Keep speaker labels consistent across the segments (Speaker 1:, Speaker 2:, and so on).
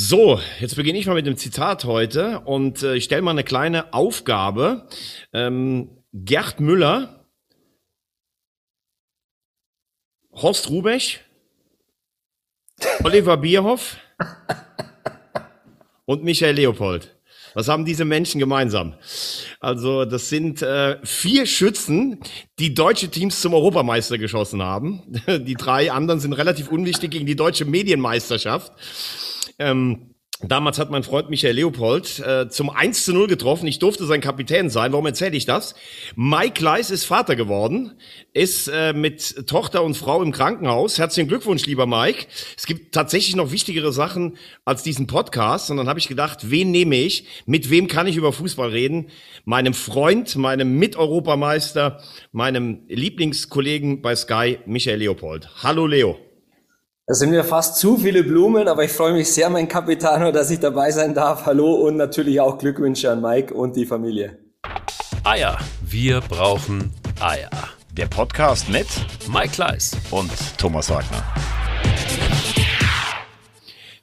Speaker 1: So, jetzt beginne ich mal mit dem Zitat heute und äh, ich stelle mal eine kleine Aufgabe. Ähm, Gerd Müller, Horst Rubech, Oliver Bierhoff und Michael Leopold. Was haben diese Menschen gemeinsam? Also das sind äh, vier Schützen, die deutsche Teams zum Europameister geschossen haben. Die drei anderen sind relativ unwichtig gegen die deutsche Medienmeisterschaft. Ähm, Damals hat mein Freund Michael Leopold äh, zum 1 zu 0 getroffen. Ich durfte sein Kapitän sein. Warum erzähle ich das? Mike Leis ist Vater geworden, ist äh, mit Tochter und Frau im Krankenhaus. Herzlichen Glückwunsch, lieber Mike. Es gibt tatsächlich noch wichtigere Sachen als diesen Podcast. Und dann habe ich gedacht, wen nehme ich? Mit wem kann ich über Fußball reden? Meinem Freund, meinem Miteuropameister, meinem Lieblingskollegen bei Sky, Michael Leopold. Hallo Leo.
Speaker 2: Das sind mir fast zu viele Blumen, aber ich freue mich sehr, mein Capitano, dass ich dabei sein darf. Hallo und natürlich auch Glückwünsche an Mike und die Familie.
Speaker 3: Eier. Wir brauchen Eier.
Speaker 1: Der Podcast mit
Speaker 3: Mike Kleiss
Speaker 1: und Thomas Wagner.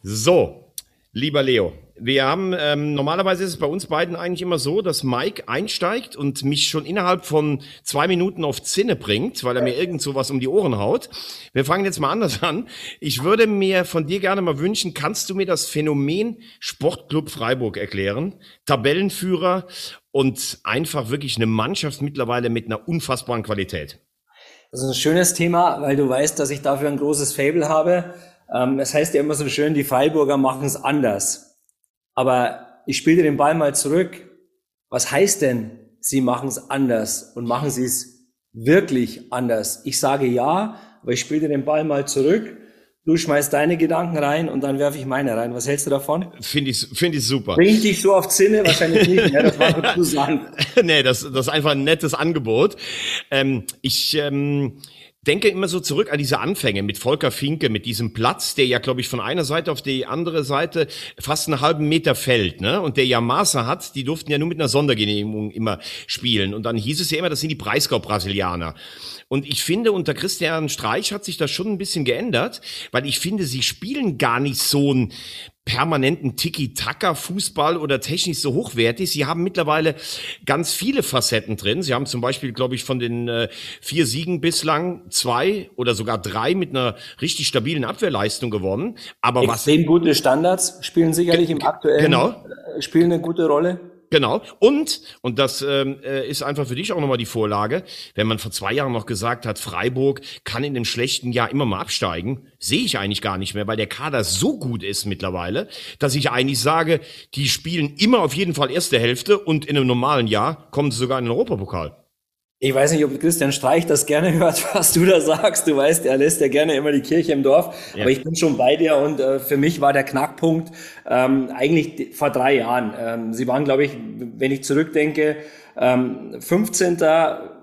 Speaker 1: So, lieber Leo, wir haben, ähm, normalerweise ist es bei uns beiden eigentlich immer so, dass Mike einsteigt und mich schon innerhalb von zwei Minuten auf Zinne bringt, weil er mir irgend sowas um die Ohren haut. Wir fangen jetzt mal anders an. Ich würde mir von dir gerne mal wünschen, kannst du mir das Phänomen Sportclub Freiburg erklären? Tabellenführer und einfach wirklich eine Mannschaft mittlerweile mit einer unfassbaren Qualität.
Speaker 2: Das ist ein schönes Thema, weil du weißt, dass ich dafür ein großes Fable habe. Ähm, es heißt ja immer so schön, die Freiburger machen es anders. Aber ich spiele dir den Ball mal zurück. Was heißt denn, sie machen es anders und machen sie es wirklich anders? Ich sage ja, aber ich spiele dir den Ball mal zurück. Du schmeißt deine Gedanken rein und dann werfe ich meine rein. Was hältst du davon?
Speaker 1: Finde ich, finde ich super.
Speaker 2: Bring ich dich so auf Zinne? Wahrscheinlich nicht. Ja, das war zu sagen.
Speaker 1: nee, das, das ist einfach ein nettes Angebot. Ähm, ich, ähm, denke immer so zurück an diese Anfänge mit Volker Finke, mit diesem Platz, der ja, glaube ich, von einer Seite auf die andere Seite fast einen halben Meter fällt, ne? Und der ja Maße hat, die durften ja nur mit einer Sondergenehmigung immer spielen. Und dann hieß es ja immer, das sind die Breisgau-Brasilianer. Und ich finde, unter Christian Streich hat sich das schon ein bisschen geändert, weil ich finde, sie spielen gar nicht so ein permanenten Tiki-Taka-Fußball oder technisch so hochwertig. Sie haben mittlerweile ganz viele Facetten drin. Sie haben zum Beispiel, glaube ich, von den äh, vier Siegen bislang zwei oder sogar drei mit einer richtig stabilen Abwehrleistung gewonnen.
Speaker 2: Aber Extrem was gute Standards spielen sicherlich im aktuellen
Speaker 1: genau.
Speaker 2: Äh, spielen eine gute Rolle.
Speaker 1: Genau. Und, und das ähm, äh, ist einfach für dich auch nochmal die Vorlage, wenn man vor zwei Jahren noch gesagt hat, Freiburg kann in dem schlechten Jahr immer mal absteigen, sehe ich eigentlich gar nicht mehr, weil der Kader so gut ist mittlerweile, dass ich eigentlich sage, die spielen immer auf jeden Fall erste Hälfte und in einem normalen Jahr kommen sie sogar in den Europapokal.
Speaker 2: Ich weiß nicht, ob Christian Streich das gerne hört, was du da sagst. Du weißt, er lässt ja gerne immer die Kirche im Dorf. Ja. Aber ich bin schon bei dir und äh, für mich war der Knackpunkt ähm, eigentlich vor drei Jahren. Ähm, sie waren, glaube ich, wenn ich zurückdenke, ähm, 15.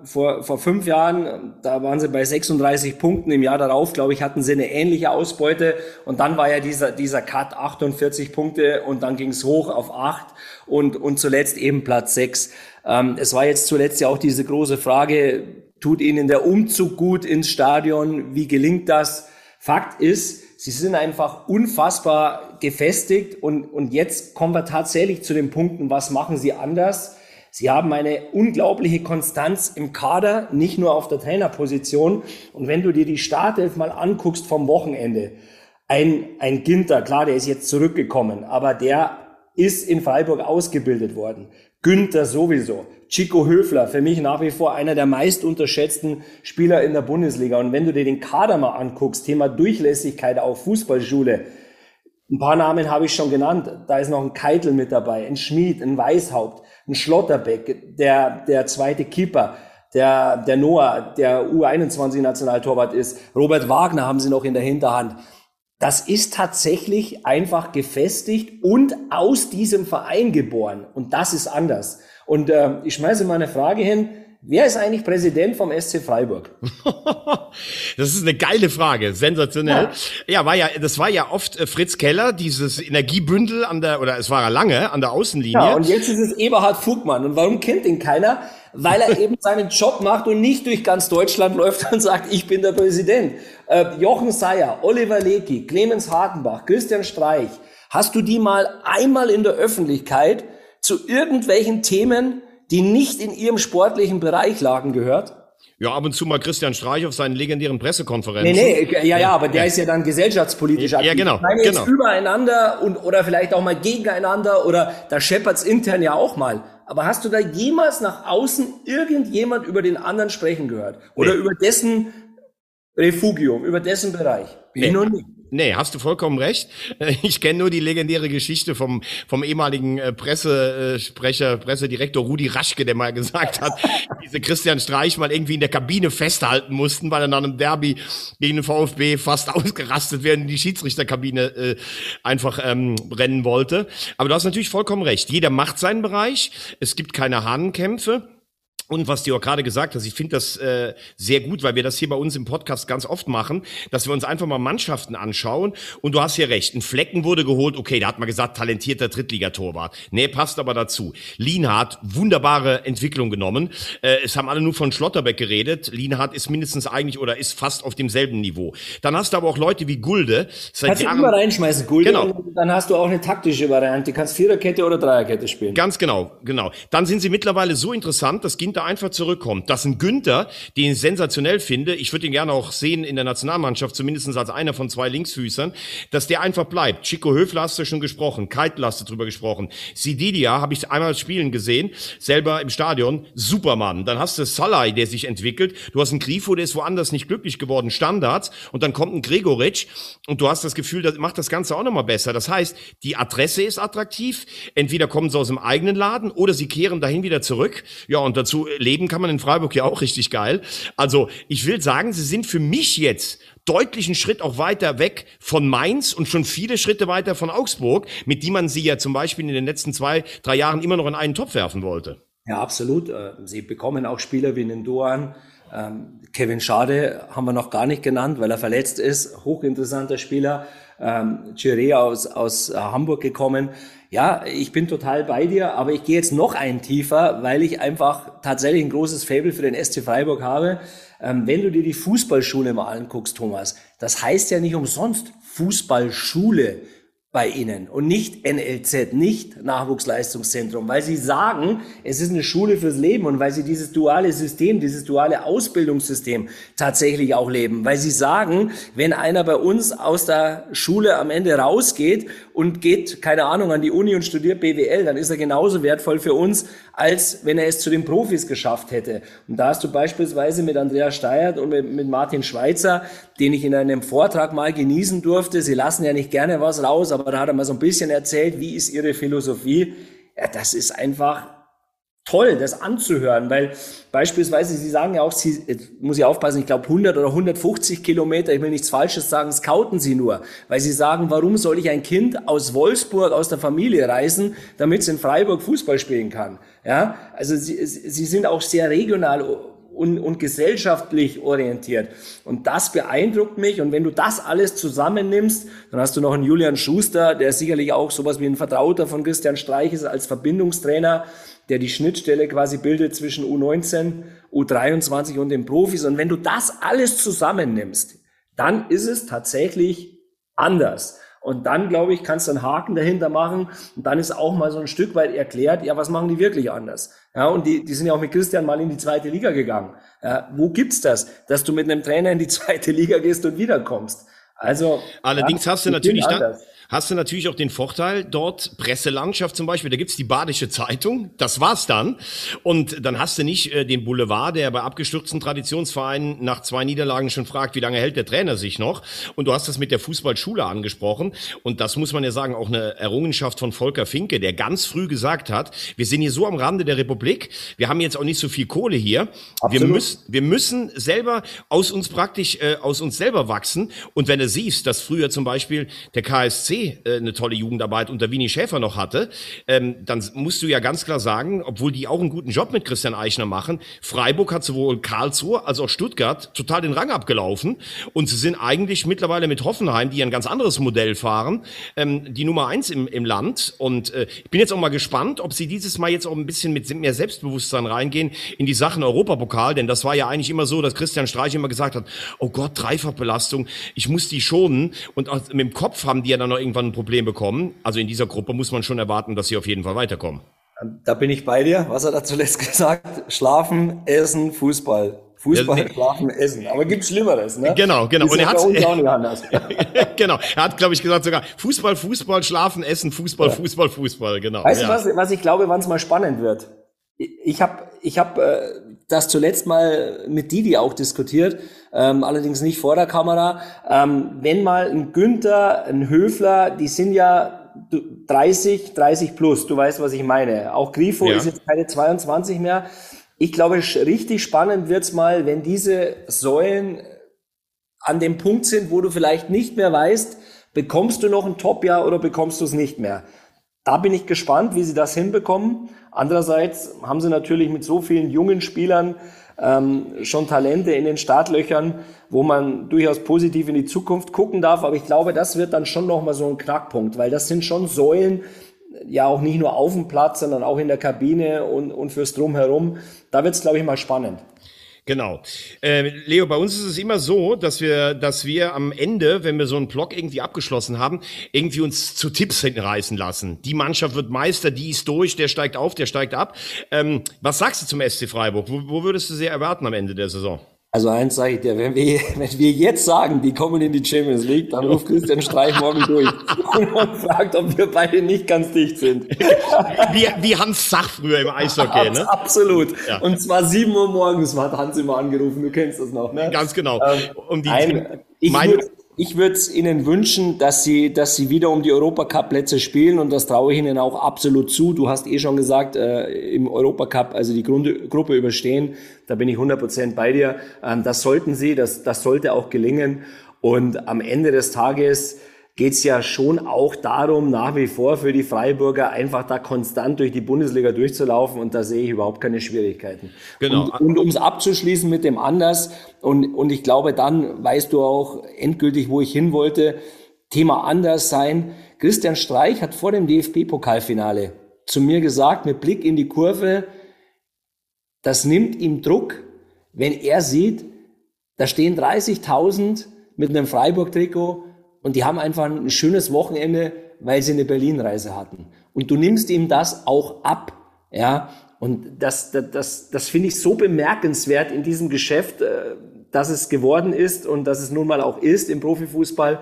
Speaker 2: Vor, vor fünf Jahren, da waren sie bei 36 Punkten. Im Jahr darauf, glaube ich, hatten sie eine ähnliche Ausbeute. Und dann war ja dieser, dieser Cut 48 Punkte und dann ging es hoch auf acht und, und zuletzt eben Platz sechs. Ähm, es war jetzt zuletzt ja auch diese große Frage, tut Ihnen der Umzug gut ins Stadion? Wie gelingt das? Fakt ist, Sie sind einfach unfassbar gefestigt und, und jetzt kommen wir tatsächlich zu den Punkten, was machen Sie anders? Sie haben eine unglaubliche Konstanz im Kader, nicht nur auf der Trainerposition. Und wenn du dir die Startelf mal anguckst vom Wochenende, ein, ein Ginter, klar, der ist jetzt zurückgekommen, aber der ist in Freiburg ausgebildet worden. Günther sowieso. Chico Höfler, für mich nach wie vor einer der meist unterschätzten Spieler in der Bundesliga. Und wenn du dir den Kader mal anguckst, Thema Durchlässigkeit auf Fußballschule, ein paar Namen habe ich schon genannt. Da ist noch ein Keitel mit dabei, ein Schmied, ein Weißhaupt, ein Schlotterbeck, der, der zweite Keeper, der, der Noah, der U21-Nationaltorwart ist. Robert Wagner haben sie noch in der Hinterhand das ist tatsächlich einfach gefestigt und aus diesem Verein geboren. Und das ist anders. Und äh, ich schmeiße mal eine Frage hin. Wer ist eigentlich Präsident vom SC Freiburg?
Speaker 1: das ist eine geile Frage, sensationell. Ja. ja, war ja, das war ja oft äh, Fritz Keller, dieses Energiebündel an der, oder es war ja lange an der Außenlinie. Ja,
Speaker 2: und jetzt ist es Eberhard Fugmann. Und warum kennt ihn keiner? weil er eben seinen Job macht und nicht durch ganz Deutschland läuft und sagt, ich bin der Präsident. Äh, Jochen Seyer, Oliver Lecky, Clemens Hartenbach, Christian Streich, hast du die mal einmal in der Öffentlichkeit zu irgendwelchen Themen, die nicht in ihrem sportlichen Bereich lagen, gehört?
Speaker 1: Ja, ab und zu mal Christian Streich auf seinen legendären Pressekonferenzen.
Speaker 2: Nee, nee, ja, ja, aber der ja. ist ja dann gesellschaftspolitisch
Speaker 1: aktiv. Ja, genau. Ich
Speaker 2: meine
Speaker 1: jetzt
Speaker 2: genau. übereinander und, oder vielleicht auch mal gegeneinander oder da scheppert's intern ja auch mal. Aber hast du da jemals nach außen irgendjemand über den anderen sprechen gehört? Oder nee. über dessen Refugium, über dessen Bereich?
Speaker 1: Nee. Ich noch nie. Nee, hast du vollkommen recht. Ich kenne nur die legendäre Geschichte vom, vom ehemaligen äh, Pressesprecher, Pressedirektor Rudi Raschke, der mal gesagt hat, diese Christian Streich mal irgendwie in der Kabine festhalten mussten, weil er nach einem Derby gegen den VfB fast ausgerastet wäre und die Schiedsrichterkabine äh, einfach ähm, rennen wollte. Aber du hast natürlich vollkommen recht. Jeder macht seinen Bereich. Es gibt keine Hahnenkämpfe. Und was du auch gerade gesagt hast, ich finde das äh, sehr gut, weil wir das hier bei uns im Podcast ganz oft machen, dass wir uns einfach mal Mannschaften anschauen. Und du hast hier recht, ein Flecken wurde geholt, okay, da hat man gesagt, talentierter Drittligatorwart. Nee, passt aber dazu. Lienhardt, wunderbare Entwicklung genommen. Äh, es haben alle nur von Schlotterbeck geredet. Lienhardt ist mindestens eigentlich oder ist fast auf demselben Niveau. Dann hast du aber auch Leute wie Gulde.
Speaker 2: Seit kannst Jahren, du immer reinschmeißen, Gulde, genau. dann hast du auch eine taktische Variante. Du kannst Viererkette oder Dreierkette spielen.
Speaker 1: Ganz genau, genau. Dann sind sie mittlerweile so interessant, das ging einfach zurückkommt. Dass ein Günther, den ich sensationell finde, ich würde ihn gerne auch sehen in der Nationalmannschaft, zumindest als einer von zwei Linksfüßern, dass der einfach bleibt. Chico Höfler hast du schon gesprochen, Keitel hast du drüber gesprochen. Sididia habe ich einmal spielen gesehen, selber im Stadion, Supermann. Dann hast du Salai, der sich entwickelt. Du hast einen Grifo, der ist woanders nicht glücklich geworden, Standards. Und dann kommt ein Gregoritsch und du hast das Gefühl, das macht das Ganze auch nochmal besser. Das heißt, die Adresse ist attraktiv. Entweder kommen sie aus dem eigenen Laden oder sie kehren dahin wieder zurück. Ja, und dazu leben kann man in Freiburg ja auch richtig geil. Also ich will sagen, sie sind für mich jetzt deutlich einen Schritt auch weiter weg von Mainz und schon viele Schritte weiter von Augsburg, mit die man sie ja zum Beispiel in den letzten zwei, drei Jahren immer noch in einen Topf werfen wollte.
Speaker 2: Ja, absolut. Äh, sie bekommen auch Spieler wie den Doan. Ähm, Kevin Schade haben wir noch gar nicht genannt, weil er verletzt ist. Hochinteressanter Spieler. Ähm, Chiré aus, aus äh, Hamburg gekommen. Ja, ich bin total bei dir, aber ich gehe jetzt noch einen tiefer, weil ich einfach tatsächlich ein großes Fable für den SC Freiburg habe. Ähm, wenn du dir die Fußballschule mal anguckst, Thomas, das heißt ja nicht umsonst Fußballschule bei Ihnen und nicht NLZ, nicht Nachwuchsleistungszentrum, weil Sie sagen, es ist eine Schule fürs Leben und weil Sie dieses duale System, dieses duale Ausbildungssystem tatsächlich auch leben, weil Sie sagen, wenn einer bei uns aus der Schule am Ende rausgeht und geht, keine Ahnung, an die Uni und studiert BWL, dann ist er genauso wertvoll für uns, als wenn er es zu den Profis geschafft hätte. Und da hast du beispielsweise mit Andreas Steyert und mit, mit Martin Schweitzer, den ich in einem Vortrag mal genießen durfte, sie lassen ja nicht gerne was raus, aber da hat er mal so ein bisschen erzählt, wie ist ihre Philosophie. Ja, das ist einfach toll, das anzuhören, weil beispielsweise, Sie sagen ja auch, Sie, muss ich aufpassen, ich glaube 100 oder 150 Kilometer, ich will nichts Falsches sagen, scouten Sie nur, weil Sie sagen, warum soll ich ein Kind aus Wolfsburg, aus der Familie reisen, damit es in Freiburg Fußball spielen kann? Ja, also Sie, Sie sind auch sehr regional und, und gesellschaftlich orientiert. Und das beeindruckt mich. Und wenn du das alles zusammennimmst, dann hast du noch einen Julian Schuster, der sicherlich auch sowas wie ein Vertrauter von Christian Streich ist als Verbindungstrainer, der die Schnittstelle quasi bildet zwischen U19, U23 und den Profis. Und wenn du das alles zusammennimmst, dann ist es tatsächlich anders. Und dann, glaube ich, kannst du einen Haken dahinter machen. Und dann ist auch mal so ein Stück weit erklärt, ja, was machen die wirklich anders? Ja, und die, die sind ja auch mit Christian mal in die zweite Liga gegangen. Ja, wo gibt's das, dass du mit einem Trainer in die zweite Liga gehst und wiederkommst? Also.
Speaker 1: Allerdings ja, hast du natürlich dann, hast du natürlich auch den Vorteil, dort Presselandschaft zum Beispiel, da gibt's die Badische Zeitung, das war's dann. Und dann hast du nicht äh, den Boulevard, der bei abgestürzten Traditionsvereinen nach zwei Niederlagen schon fragt, wie lange hält der Trainer sich noch. Und du hast das mit der Fußballschule angesprochen. Und das muss man ja sagen, auch eine Errungenschaft von Volker Finke, der ganz früh gesagt hat, wir sind hier so am Rande der Republik, wir haben jetzt auch nicht so viel Kohle hier. Wir müssen, wir müssen selber aus uns praktisch, äh, aus uns selber wachsen. Und wenn du siehst, dass früher zum Beispiel der KSC äh, eine tolle Jugendarbeit unter Winnie Schäfer noch hatte, ähm, dann musst du ja ganz klar sagen, obwohl die auch einen guten Job mit Christian Eichner machen, Freiburg hat sowohl Karlsruhe als auch Stuttgart total den Rang abgelaufen und sie sind eigentlich mittlerweile mit Hoffenheim, die ein ganz anderes Modell fahren, ähm, die Nummer eins im, im Land. Und äh, ich bin jetzt auch mal gespannt, ob sie dieses Mal jetzt auch ein bisschen mit mehr Selbstbewusstsein reingehen in die Sachen Europapokal, denn das war ja eigentlich immer so, dass Christian Streich immer gesagt hat, oh Gott, Dreifachbelastung, ich muss die schonen. Und mit dem Kopf haben die ja dann noch irgendwann ein Problem bekommen. Also in dieser Gruppe muss man schon erwarten, dass sie auf jeden Fall weiterkommen.
Speaker 2: Da bin ich bei dir. Was hat er zuletzt gesagt? Schlafen, Essen, Fußball. Fußball, ja, Schlafen, Essen. Aber gibt Schlimmeres, ne?
Speaker 1: Genau, genau. Und er hat genau. Er hat, glaube ich, gesagt sogar Fußball, Fußball, Schlafen, Essen, Fußball, ja. Fußball, Fußball. Genau.
Speaker 2: Weißt ja. du was? Was ich glaube, wann es mal spannend wird? Ich habe, ich habe äh, das zuletzt mal mit Didi auch diskutiert, ähm, allerdings nicht vor der Kamera. Ähm, wenn mal ein Günther, ein Höfler, die sind ja 30, 30 plus, du weißt, was ich meine. Auch Grifo ja. ist jetzt keine 22 mehr. Ich glaube, richtig spannend wird's mal, wenn diese Säulen an dem Punkt sind, wo du vielleicht nicht mehr weißt, bekommst du noch ein Top-Jahr oder bekommst du es nicht mehr. Da bin ich gespannt, wie sie das hinbekommen. Andererseits haben sie natürlich mit so vielen jungen Spielern ähm, schon Talente in den Startlöchern, wo man durchaus positiv in die Zukunft gucken darf. Aber ich glaube, das wird dann schon nochmal so ein Knackpunkt, weil das sind schon Säulen, ja auch nicht nur auf dem Platz, sondern auch in der Kabine und, und fürs Drumherum. Da wird es, glaube ich, mal spannend.
Speaker 1: Genau. Äh, Leo, bei uns ist es immer so, dass wir, dass wir am Ende, wenn wir so einen Block irgendwie abgeschlossen haben, irgendwie uns zu Tipps hinreißen lassen. Die Mannschaft wird Meister, die ist durch, der steigt auf, der steigt ab. Ähm, was sagst du zum SC Freiburg? Wo, wo würdest du sie erwarten am Ende der Saison?
Speaker 2: Also eins sage ich dir, wenn wir, wenn wir jetzt sagen, die kommen in die Champions League, dann ruft Christian Streich morgen durch und fragt, ob wir beide nicht ganz dicht sind.
Speaker 1: Wie, wie Hans Sach früher im Eishockey,
Speaker 2: ne? Absolut. Ja. Und zwar sieben Uhr morgens hat Hans immer angerufen, du kennst das noch, ne?
Speaker 1: Ganz genau.
Speaker 2: Ähm, um die ein, ich würde ich würde es Ihnen wünschen, dass Sie, dass Sie wieder um die Europacup-Plätze spielen und das traue ich Ihnen auch absolut zu. Du hast eh schon gesagt, äh, im Europacup, also die Grund Gruppe überstehen, da bin ich 100% bei dir. Ähm, das sollten Sie, das, das sollte auch gelingen. Und am Ende des Tages geht es ja schon auch darum, nach wie vor für die Freiburger einfach da konstant durch die Bundesliga durchzulaufen und da sehe ich überhaupt keine Schwierigkeiten. Genau. Und, und um es abzuschließen mit dem Anders, und, und ich glaube, dann weißt du auch endgültig, wo ich hin wollte, Thema anders sein. Christian Streich hat vor dem DFB-Pokalfinale zu mir gesagt, mit Blick in die Kurve, das nimmt ihm Druck, wenn er sieht, da stehen 30.000 mit einem Freiburg-Trikot und die haben einfach ein schönes Wochenende, weil sie eine Berlin-Reise hatten. Und du nimmst ihm das auch ab, ja. Und das, das, das, das finde ich so bemerkenswert in diesem Geschäft, äh, dass es geworden ist und dass es nun mal auch ist im Profifußball.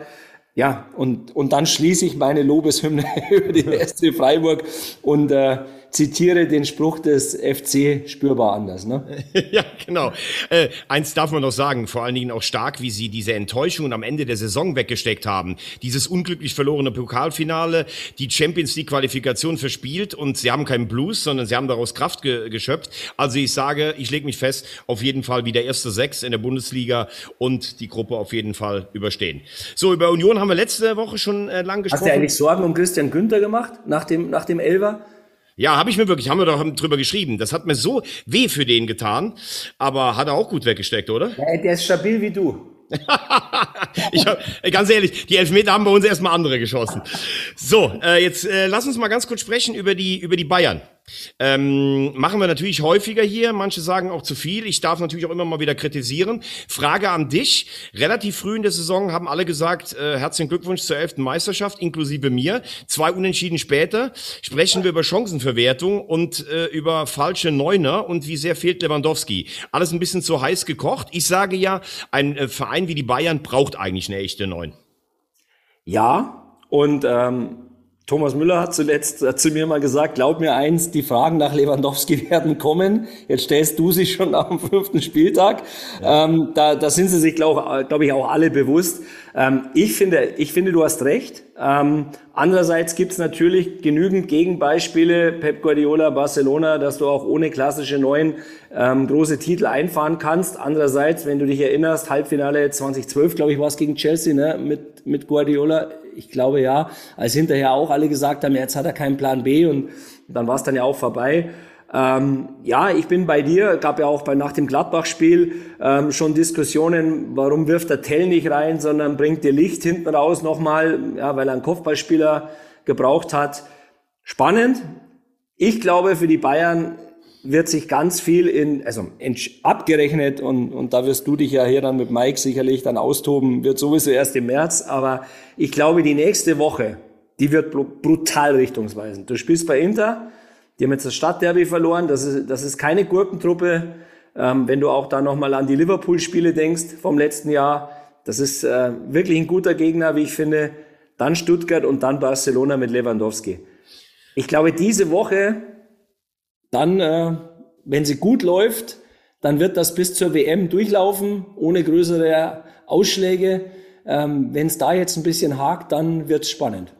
Speaker 2: Ja, und, und dann schließe ich meine Lobeshymne über die SC Freiburg und äh, zitiere den Spruch des FC spürbar anders. Ne?
Speaker 1: ja, genau. Äh, eins darf man noch sagen, vor allen Dingen auch stark, wie sie diese Enttäuschung am Ende der Saison weggesteckt haben. Dieses unglücklich verlorene Pokalfinale, die Champions League Qualifikation verspielt und sie haben keinen Blues, sondern sie haben daraus Kraft ge geschöpft. Also ich sage, ich lege mich fest, auf jeden Fall wieder erste Sechs in der Bundesliga und die Gruppe auf jeden Fall überstehen. So, über Union haben wir letzte Woche schon äh, lang gesprochen.
Speaker 2: Hast du eigentlich Sorgen um Christian Günther gemacht nach dem, nach dem Elver?
Speaker 1: Ja, habe ich mir wirklich, haben wir doch drüber geschrieben. Das hat mir so weh für den getan, aber hat er auch gut weggesteckt, oder?
Speaker 2: Ja, der ist stabil wie du.
Speaker 1: ich hab, ganz ehrlich, die Elfmeter haben bei uns erstmal andere geschossen. So, äh, jetzt äh, lass uns mal ganz kurz sprechen über die über die Bayern. Ähm, machen wir natürlich häufiger hier. Manche sagen auch zu viel. Ich darf natürlich auch immer mal wieder kritisieren. Frage an dich. Relativ früh in der Saison haben alle gesagt, äh, herzlichen Glückwunsch zur elften Meisterschaft, inklusive mir. Zwei Unentschieden später sprechen wir über Chancenverwertung und äh, über falsche Neuner und wie sehr fehlt Lewandowski. Alles ein bisschen zu heiß gekocht. Ich sage ja, ein äh, Verein wie die Bayern braucht eigentlich eine echte Neun.
Speaker 2: Ja, und ähm, Thomas Müller hat zuletzt hat zu mir mal gesagt, glaub mir eins, die Fragen nach Lewandowski werden kommen. Jetzt stellst du sie schon am fünften Spieltag. Ja. Ähm, da, da sind sie sich, glaube glaub ich, auch alle bewusst. Ähm, ich, finde, ich finde, du hast recht. Ähm, andererseits gibt es natürlich genügend Gegenbeispiele, Pep Guardiola, Barcelona, dass du auch ohne klassische Neuen ähm, große Titel einfahren kannst. Andererseits, wenn du dich erinnerst, Halbfinale 2012, glaube ich, war es gegen Chelsea, ne? mit, mit Guardiola Ich glaube ja, als hinterher auch alle gesagt haben, jetzt hat er keinen Plan B und dann war es dann ja auch vorbei. Ähm, ja, ich bin bei dir. Gab ja auch bei, nach dem Gladbach-Spiel ähm, schon Diskussionen, warum wirft der Tell nicht rein, sondern bringt dir Licht hinten raus nochmal, ja, weil er einen Kopfballspieler gebraucht hat. Spannend. Ich glaube, für die Bayern wird sich ganz viel in, also abgerechnet und, und da wirst du dich ja hier dann mit Mike sicherlich dann austoben, wird sowieso erst im März, aber ich glaube, die nächste Woche, die wird brutal richtungsweisend. Du spielst bei Inter, die haben jetzt das Stadtderby verloren. Das ist, das ist keine Gurkentruppe. Ähm, wenn du auch da nochmal an die Liverpool-Spiele denkst vom letzten Jahr, das ist äh, wirklich ein guter Gegner, wie ich finde. Dann Stuttgart und dann Barcelona mit Lewandowski. Ich glaube, diese Woche, dann, äh, wenn sie gut läuft, dann wird das bis zur WM durchlaufen, ohne größere Ausschläge. Ähm, wenn es da jetzt ein bisschen hakt, dann wird es spannend.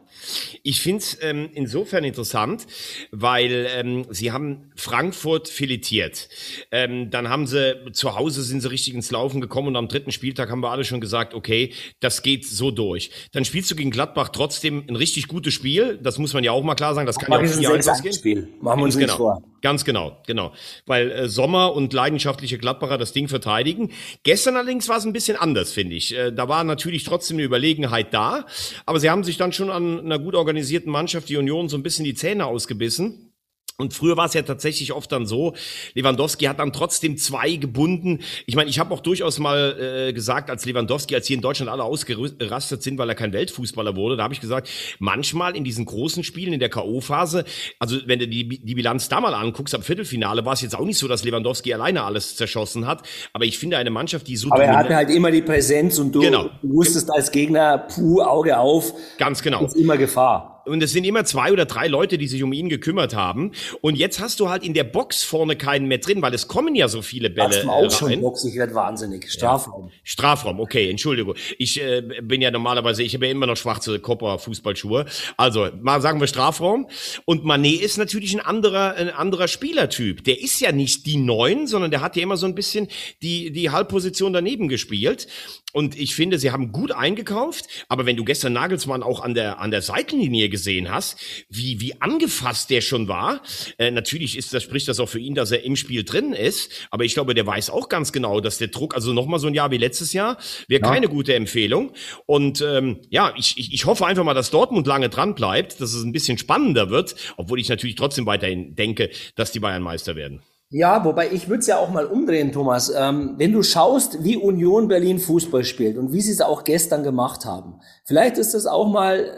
Speaker 1: Ich finde es ähm, insofern interessant, weil ähm, sie haben Frankfurt filetiert. Ähm, dann haben sie zu Hause sind sie richtig ins Laufen gekommen und am dritten Spieltag haben wir alle schon gesagt, okay, das geht so durch. Dann spielst du gegen Gladbach trotzdem ein richtig gutes Spiel. Das muss man ja auch mal klar sagen. Das kann
Speaker 2: Mach
Speaker 1: ja auch
Speaker 2: ausgehen. Spiel. Machen wir uns
Speaker 1: genau.
Speaker 2: vor.
Speaker 1: Ganz genau, genau. Weil äh, Sommer und leidenschaftliche Gladbacher das Ding verteidigen. Gestern allerdings war es ein bisschen anders, finde ich. Äh, da war natürlich trotzdem eine Überlegenheit da, aber sie haben sich dann schon an einer gut organisierten Mannschaft, die Union, so ein bisschen die Zähne ausgebissen. Und früher war es ja tatsächlich oft dann so, Lewandowski hat dann trotzdem zwei gebunden. Ich meine, ich habe auch durchaus mal äh, gesagt, als Lewandowski, als hier in Deutschland alle ausgerastet sind, weil er kein Weltfußballer wurde, da habe ich gesagt, manchmal in diesen großen Spielen, in der K.O.-Phase, also wenn du die, die Bilanz da mal anguckst, am Viertelfinale war es jetzt auch nicht so, dass Lewandowski alleine alles zerschossen hat. Aber ich finde eine Mannschaft, die so...
Speaker 2: Aber er hatte halt immer die Präsenz und du, genau. du wusstest als Gegner, puh, Auge auf.
Speaker 1: Ganz genau.
Speaker 2: Ist immer Gefahr
Speaker 1: und es sind immer zwei oder drei Leute, die sich um ihn gekümmert haben. Und jetzt hast du halt in der Box vorne keinen mehr drin, weil es kommen ja so viele Bälle.
Speaker 2: Das auch schon Box, ich werde wahnsinnig. Strafraum. Ja.
Speaker 1: Strafraum, okay, Entschuldigung. Ich äh, bin ja normalerweise, ich habe ja immer noch schwarze Kopper-Fußballschuhe. Also, mal sagen wir Strafraum. Und Manet ist natürlich ein anderer, ein anderer Spielertyp. Der ist ja nicht die Neun, sondern der hat ja immer so ein bisschen die, die Halbposition daneben gespielt. Und ich finde, sie haben gut eingekauft, aber wenn du gestern Nagelsmann auch an der, an der Seitenlinie gesehen hast, wie, wie angefasst der schon war, äh, natürlich ist das, spricht das auch für ihn, dass er im Spiel drin ist, aber ich glaube, der weiß auch ganz genau, dass der Druck, also nochmal so ein Jahr wie letztes Jahr, wäre ja. keine gute Empfehlung. Und ähm, ja, ich, ich, ich hoffe einfach mal, dass Dortmund lange dran bleibt, dass es ein bisschen spannender wird, obwohl ich natürlich trotzdem weiterhin denke, dass die Bayern Meister werden.
Speaker 2: Ja, wobei ich würde es ja auch mal umdrehen, Thomas. Ähm, wenn du schaust, wie Union Berlin Fußball spielt und wie sie es auch gestern gemacht haben, vielleicht ist das auch mal äh,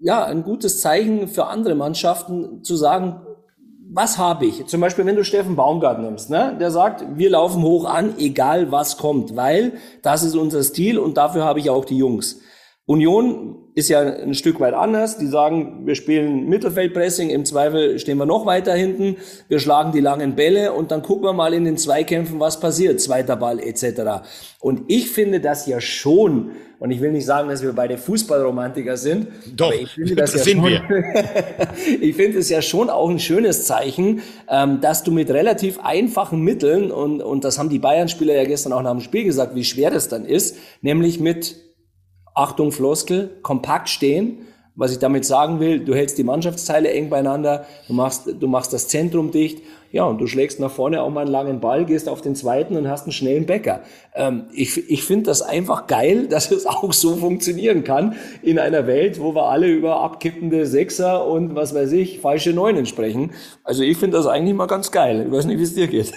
Speaker 2: ja ein gutes Zeichen für andere Mannschaften zu sagen, was habe ich? Zum Beispiel, wenn du Steffen Baumgart nimmst, ne? der sagt, wir laufen hoch an, egal was kommt, weil das ist unser Stil und dafür habe ich auch die Jungs. Union ist ja ein Stück weit anders. Die sagen, wir spielen Mittelfeldpressing, im Zweifel stehen wir noch weiter hinten, wir schlagen die langen Bälle und dann gucken wir mal in den Zweikämpfen, was passiert, zweiter Ball etc. Und ich finde das ja schon, und ich will nicht sagen, dass wir beide Fußballromantiker sind,
Speaker 1: doch, ich finde
Speaker 2: das,
Speaker 1: das ja sind schon, wir.
Speaker 2: ich finde es ja schon auch ein schönes Zeichen, ähm, dass du mit relativ einfachen Mitteln, und, und das haben die Bayern-Spieler ja gestern auch nach dem Spiel gesagt, wie schwer das dann ist, nämlich mit Achtung Floskel, kompakt stehen. Was ich damit sagen will, du hältst die Mannschaftsteile eng beieinander, du machst, du machst das Zentrum dicht, ja, und du schlägst nach vorne auch mal einen langen Ball, gehst auf den zweiten und hast einen schnellen Bäcker. Ähm, ich ich finde das einfach geil, dass es auch so funktionieren kann in einer Welt, wo wir alle über abkippende Sechser und was weiß ich, falsche Neunen sprechen. Also ich finde das eigentlich mal ganz geil. Ich weiß nicht, wie es dir geht.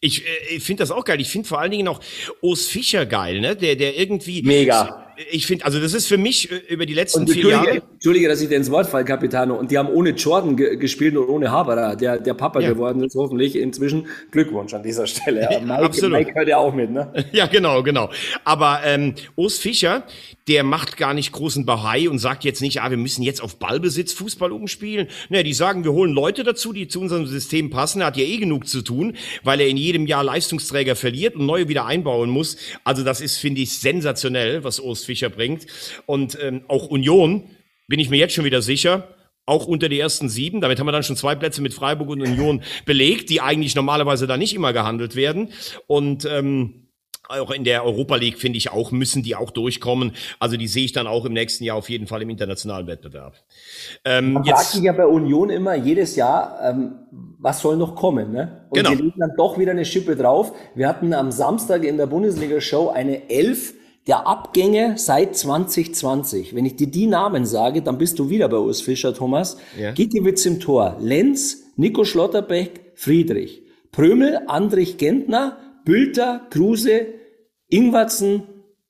Speaker 1: Ich, äh, ich finde das auch geil. Ich finde vor allen Dingen auch Urs Fischer geil, ne? Der, der irgendwie.
Speaker 2: Mega
Speaker 1: ich finde, also das ist für mich äh, über die letzten und vier Jahre.
Speaker 2: Entschuldige, dass ich dir ins Wort falle, Capitano. Und die haben ohne Jordan ge gespielt und ohne Haberer, der, der Papa ja. geworden ist, hoffentlich inzwischen. Glückwunsch an dieser Stelle. Ja, Mike,
Speaker 1: Absolut.
Speaker 2: Mike hört ja auch mit, ne?
Speaker 1: Ja, genau, genau. Aber ähm, Urs Fischer, der macht gar nicht großen Bahai und sagt jetzt nicht, ah, wir müssen jetzt auf Ballbesitz Fußball umspielen. Ne, die sagen, wir holen Leute dazu, die zu unserem System passen. Er hat ja eh genug zu tun, weil er in jedem Jahr Leistungsträger verliert und neue wieder einbauen muss. Also das ist, finde ich, sensationell, was Urs Fischer bringt. Und ähm, auch Union, bin ich mir jetzt schon wieder sicher, auch unter die ersten sieben. Damit haben wir dann schon zwei Plätze mit Freiburg und Union belegt, die eigentlich normalerweise da nicht immer gehandelt werden. Und ähm, auch in der Europa League, finde ich auch, müssen die auch durchkommen. Also die sehe ich dann auch im nächsten Jahr auf jeden Fall im internationalen Wettbewerb.
Speaker 2: Ähm, Man jetzt, fragt sich ja bei Union immer jedes Jahr, ähm, was soll noch kommen? Ne? Und genau. die legen dann doch wieder eine Schippe drauf. Wir hatten am Samstag in der Bundesliga-Show eine Elf der Abgänge seit 2020. Wenn ich dir die Namen sage, dann bist du wieder bei Urs Fischer, Thomas. Ja. Gikiewicz im Tor, Lenz, Nico Schlotterbeck, Friedrich, Prömel, Andrich Gentner, Bülter, Kruse, Ingwatzen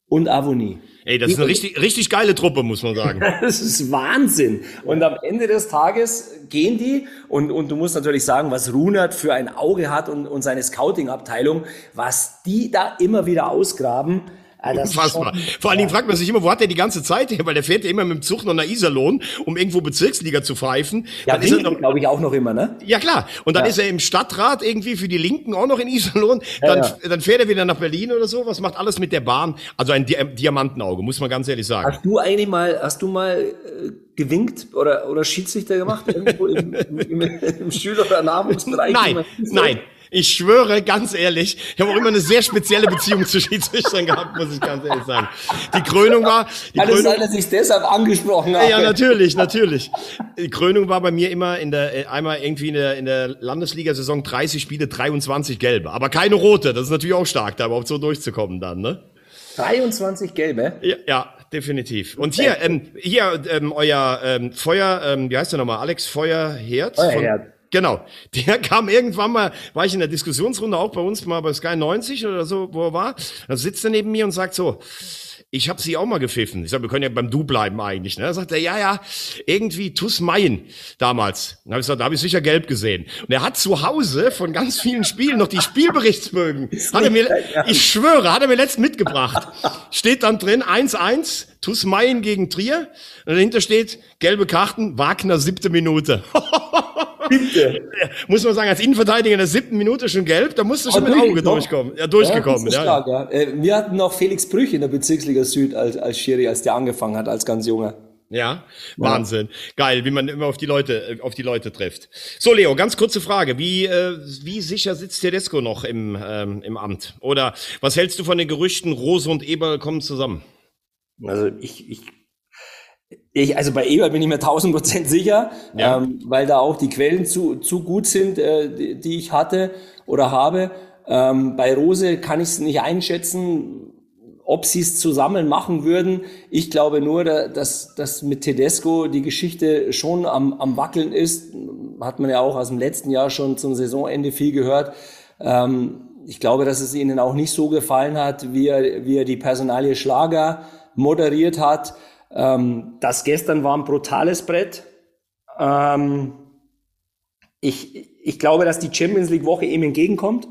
Speaker 2: und Avoni.
Speaker 1: Ey, das ist eine richtig, richtig geile Truppe, muss man sagen.
Speaker 2: das ist Wahnsinn. Und am Ende des Tages gehen die und, und du musst natürlich sagen, was Runert für ein Auge hat und, und seine Scouting-Abteilung, was die da immer wieder ausgraben.
Speaker 1: Ah, Unfassbar. Vor allen Dingen fragt man sich immer, wo hat der die ganze Zeit her? Weil der fährt ja immer mit dem Zug noch nach Iserlohn, um irgendwo Bezirksliga zu pfeifen.
Speaker 2: Ja, dann ist er noch, glaube ich, auch noch immer, ne?
Speaker 1: Ja, klar. Und dann ja. ist er im Stadtrat irgendwie für die Linken auch noch in Iserlohn. Dann, ja, ja. dann fährt er wieder nach Berlin oder so. Was macht alles mit der Bahn? Also ein Di Diamantenauge, muss man ganz ehrlich sagen.
Speaker 2: Hast du eigentlich mal, hast du mal äh, gewinkt oder, oder Schiedsrichter gemacht irgendwo im, im, im, im Schüler- oder Nachwuchsbereich?
Speaker 1: Nein, nein. Ich schwöre, ganz ehrlich, ich habe auch immer eine sehr spezielle Beziehung zu Schiedsrichtern gehabt, muss ich ganz ehrlich sagen. Die Krönung war. Die
Speaker 2: Kann Krönung, es sein, dass ich deshalb angesprochen habe?
Speaker 1: Ja, natürlich, natürlich. Die Krönung war bei mir immer in der, äh, einmal irgendwie in der, in der Landesliga-Saison 30 Spiele, 23 gelbe. Aber keine rote. Das ist natürlich auch stark, da überhaupt so durchzukommen dann, ne?
Speaker 2: 23 gelbe?
Speaker 1: Ja, ja definitiv. Und hier, ähm, hier ähm, euer ähm, Feuer, ähm, wie heißt der nochmal? Alex Feuerherd?
Speaker 2: Feuerherd.
Speaker 1: Genau. Der kam irgendwann mal, war ich in der Diskussionsrunde auch bei uns mal bei Sky 90 oder so, wo er war. Da sitzt er neben mir und sagt so, ich habe sie auch mal gepfiffen. Ich sage, wir können ja beim Du bleiben eigentlich. Ne? Da sagt er, ja, ja, irgendwie Tuss Mayen damals. Da habe ich gesagt, da habe ich sicher gelb gesehen. Und er hat zu Hause von ganz vielen Spielen noch die Spielberichtsbögen. Hat er mir, ich schwöre, hat er mir letztens mitgebracht. Steht dann drin 1-1, Tuss Mayen gegen Trier. Und dahinter steht, gelbe Karten, Wagner siebte Minute. Bitte. Muss man sagen, als Innenverteidiger in der siebten Minute schon gelb, da musst du schon oh, mit Auge durchkommen. Ja, durchgekommen. Ja,
Speaker 2: stark, ja. Äh, wir hatten noch Felix Brüch in der Bezirksliga Süd als, als Schiri, als der angefangen hat, als ganz junger.
Speaker 1: Ja, Wahnsinn. Ja. Geil, wie man immer auf die Leute, auf die Leute trifft. So, Leo, ganz kurze Frage. Wie, äh, wie sicher sitzt Tedesco noch im, ähm, im Amt? Oder was hältst du von den Gerüchten, Rose und Eber kommen zusammen?
Speaker 2: Also ich, ich ich, also bei Eber bin ich mir tausend Prozent sicher, ja. ähm, weil da auch die Quellen zu, zu gut sind, äh, die, die ich hatte oder habe. Ähm, bei Rose kann ich es nicht einschätzen, ob sie es zusammen machen würden. Ich glaube nur, dass, dass mit Tedesco die Geschichte schon am, am Wackeln ist. Hat man ja auch aus dem letzten Jahr schon zum Saisonende viel gehört. Ähm, ich glaube, dass es ihnen auch nicht so gefallen hat, wie er, wie er die Personalie Schlager moderiert hat. Ähm, das gestern war ein brutales Brett. Ähm, ich, ich glaube, dass die Champions League Woche ihm entgegenkommt.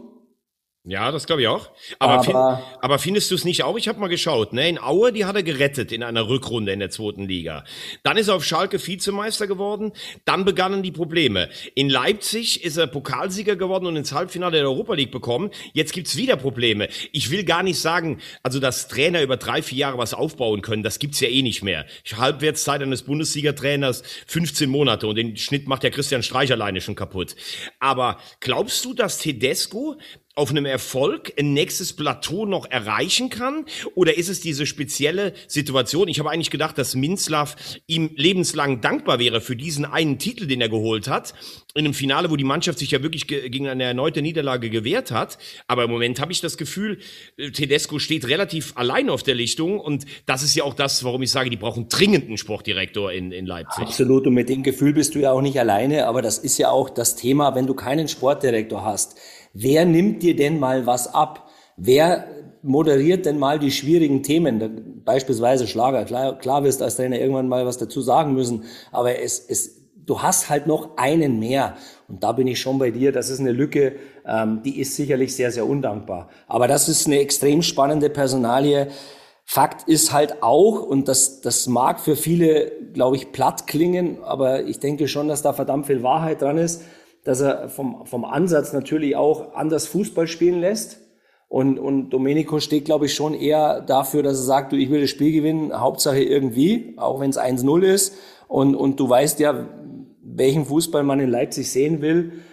Speaker 1: Ja, das glaube ich auch. Aber, aber, find, aber findest du es nicht auch? Ich habe mal geschaut. Ne? In Aue, die hat er gerettet in einer Rückrunde in der zweiten Liga. Dann ist er auf Schalke Vizemeister geworden. Dann begannen die Probleme. In Leipzig ist er Pokalsieger geworden und ins Halbfinale der Europa League bekommen. Jetzt gibt's wieder Probleme. Ich will gar nicht sagen, also dass Trainer über drei, vier Jahre was aufbauen können, das gibt's ja eh nicht mehr. Halbwertszeit eines Bundesliga-Trainers 15 Monate und den Schnitt macht ja Christian Streich alleine schon kaputt. Aber glaubst du, dass Tedesco auf einem Erfolg ein nächstes Plateau noch erreichen kann? Oder ist es diese spezielle Situation? Ich habe eigentlich gedacht, dass Minzlaff ihm lebenslang dankbar wäre für diesen einen Titel, den er geholt hat. In einem Finale, wo die Mannschaft sich ja wirklich gegen eine erneute Niederlage gewehrt hat. Aber im Moment habe ich das Gefühl, äh, Tedesco steht relativ allein auf der Lichtung. Und das ist ja auch das, warum ich sage, die brauchen dringend einen Sportdirektor in, in Leipzig.
Speaker 2: Absolut. Und mit dem Gefühl bist du ja auch nicht alleine. Aber das ist ja auch das Thema, wenn du keinen Sportdirektor hast Wer nimmt dir denn mal was ab? Wer moderiert denn mal die schwierigen Themen? Beispielsweise Schlager. Klar, klar wirst als Trainer irgendwann mal was dazu sagen müssen, aber es, es, du hast halt noch einen mehr. Und da bin ich schon bei dir. Das ist eine Lücke, ähm, die ist sicherlich sehr, sehr undankbar. Aber das ist eine extrem spannende Personalie. Fakt ist halt auch, und das, das mag für viele, glaube ich, platt klingen, aber ich denke schon, dass da verdammt viel Wahrheit dran ist dass er vom, vom Ansatz natürlich auch anders Fußball spielen lässt. Und, und Domenico steht, glaube ich, schon eher dafür, dass er sagt, du, ich will das Spiel gewinnen, Hauptsache irgendwie, auch wenn es 1-0 ist. Und, und du weißt ja, welchen Fußball man in Leipzig sehen will.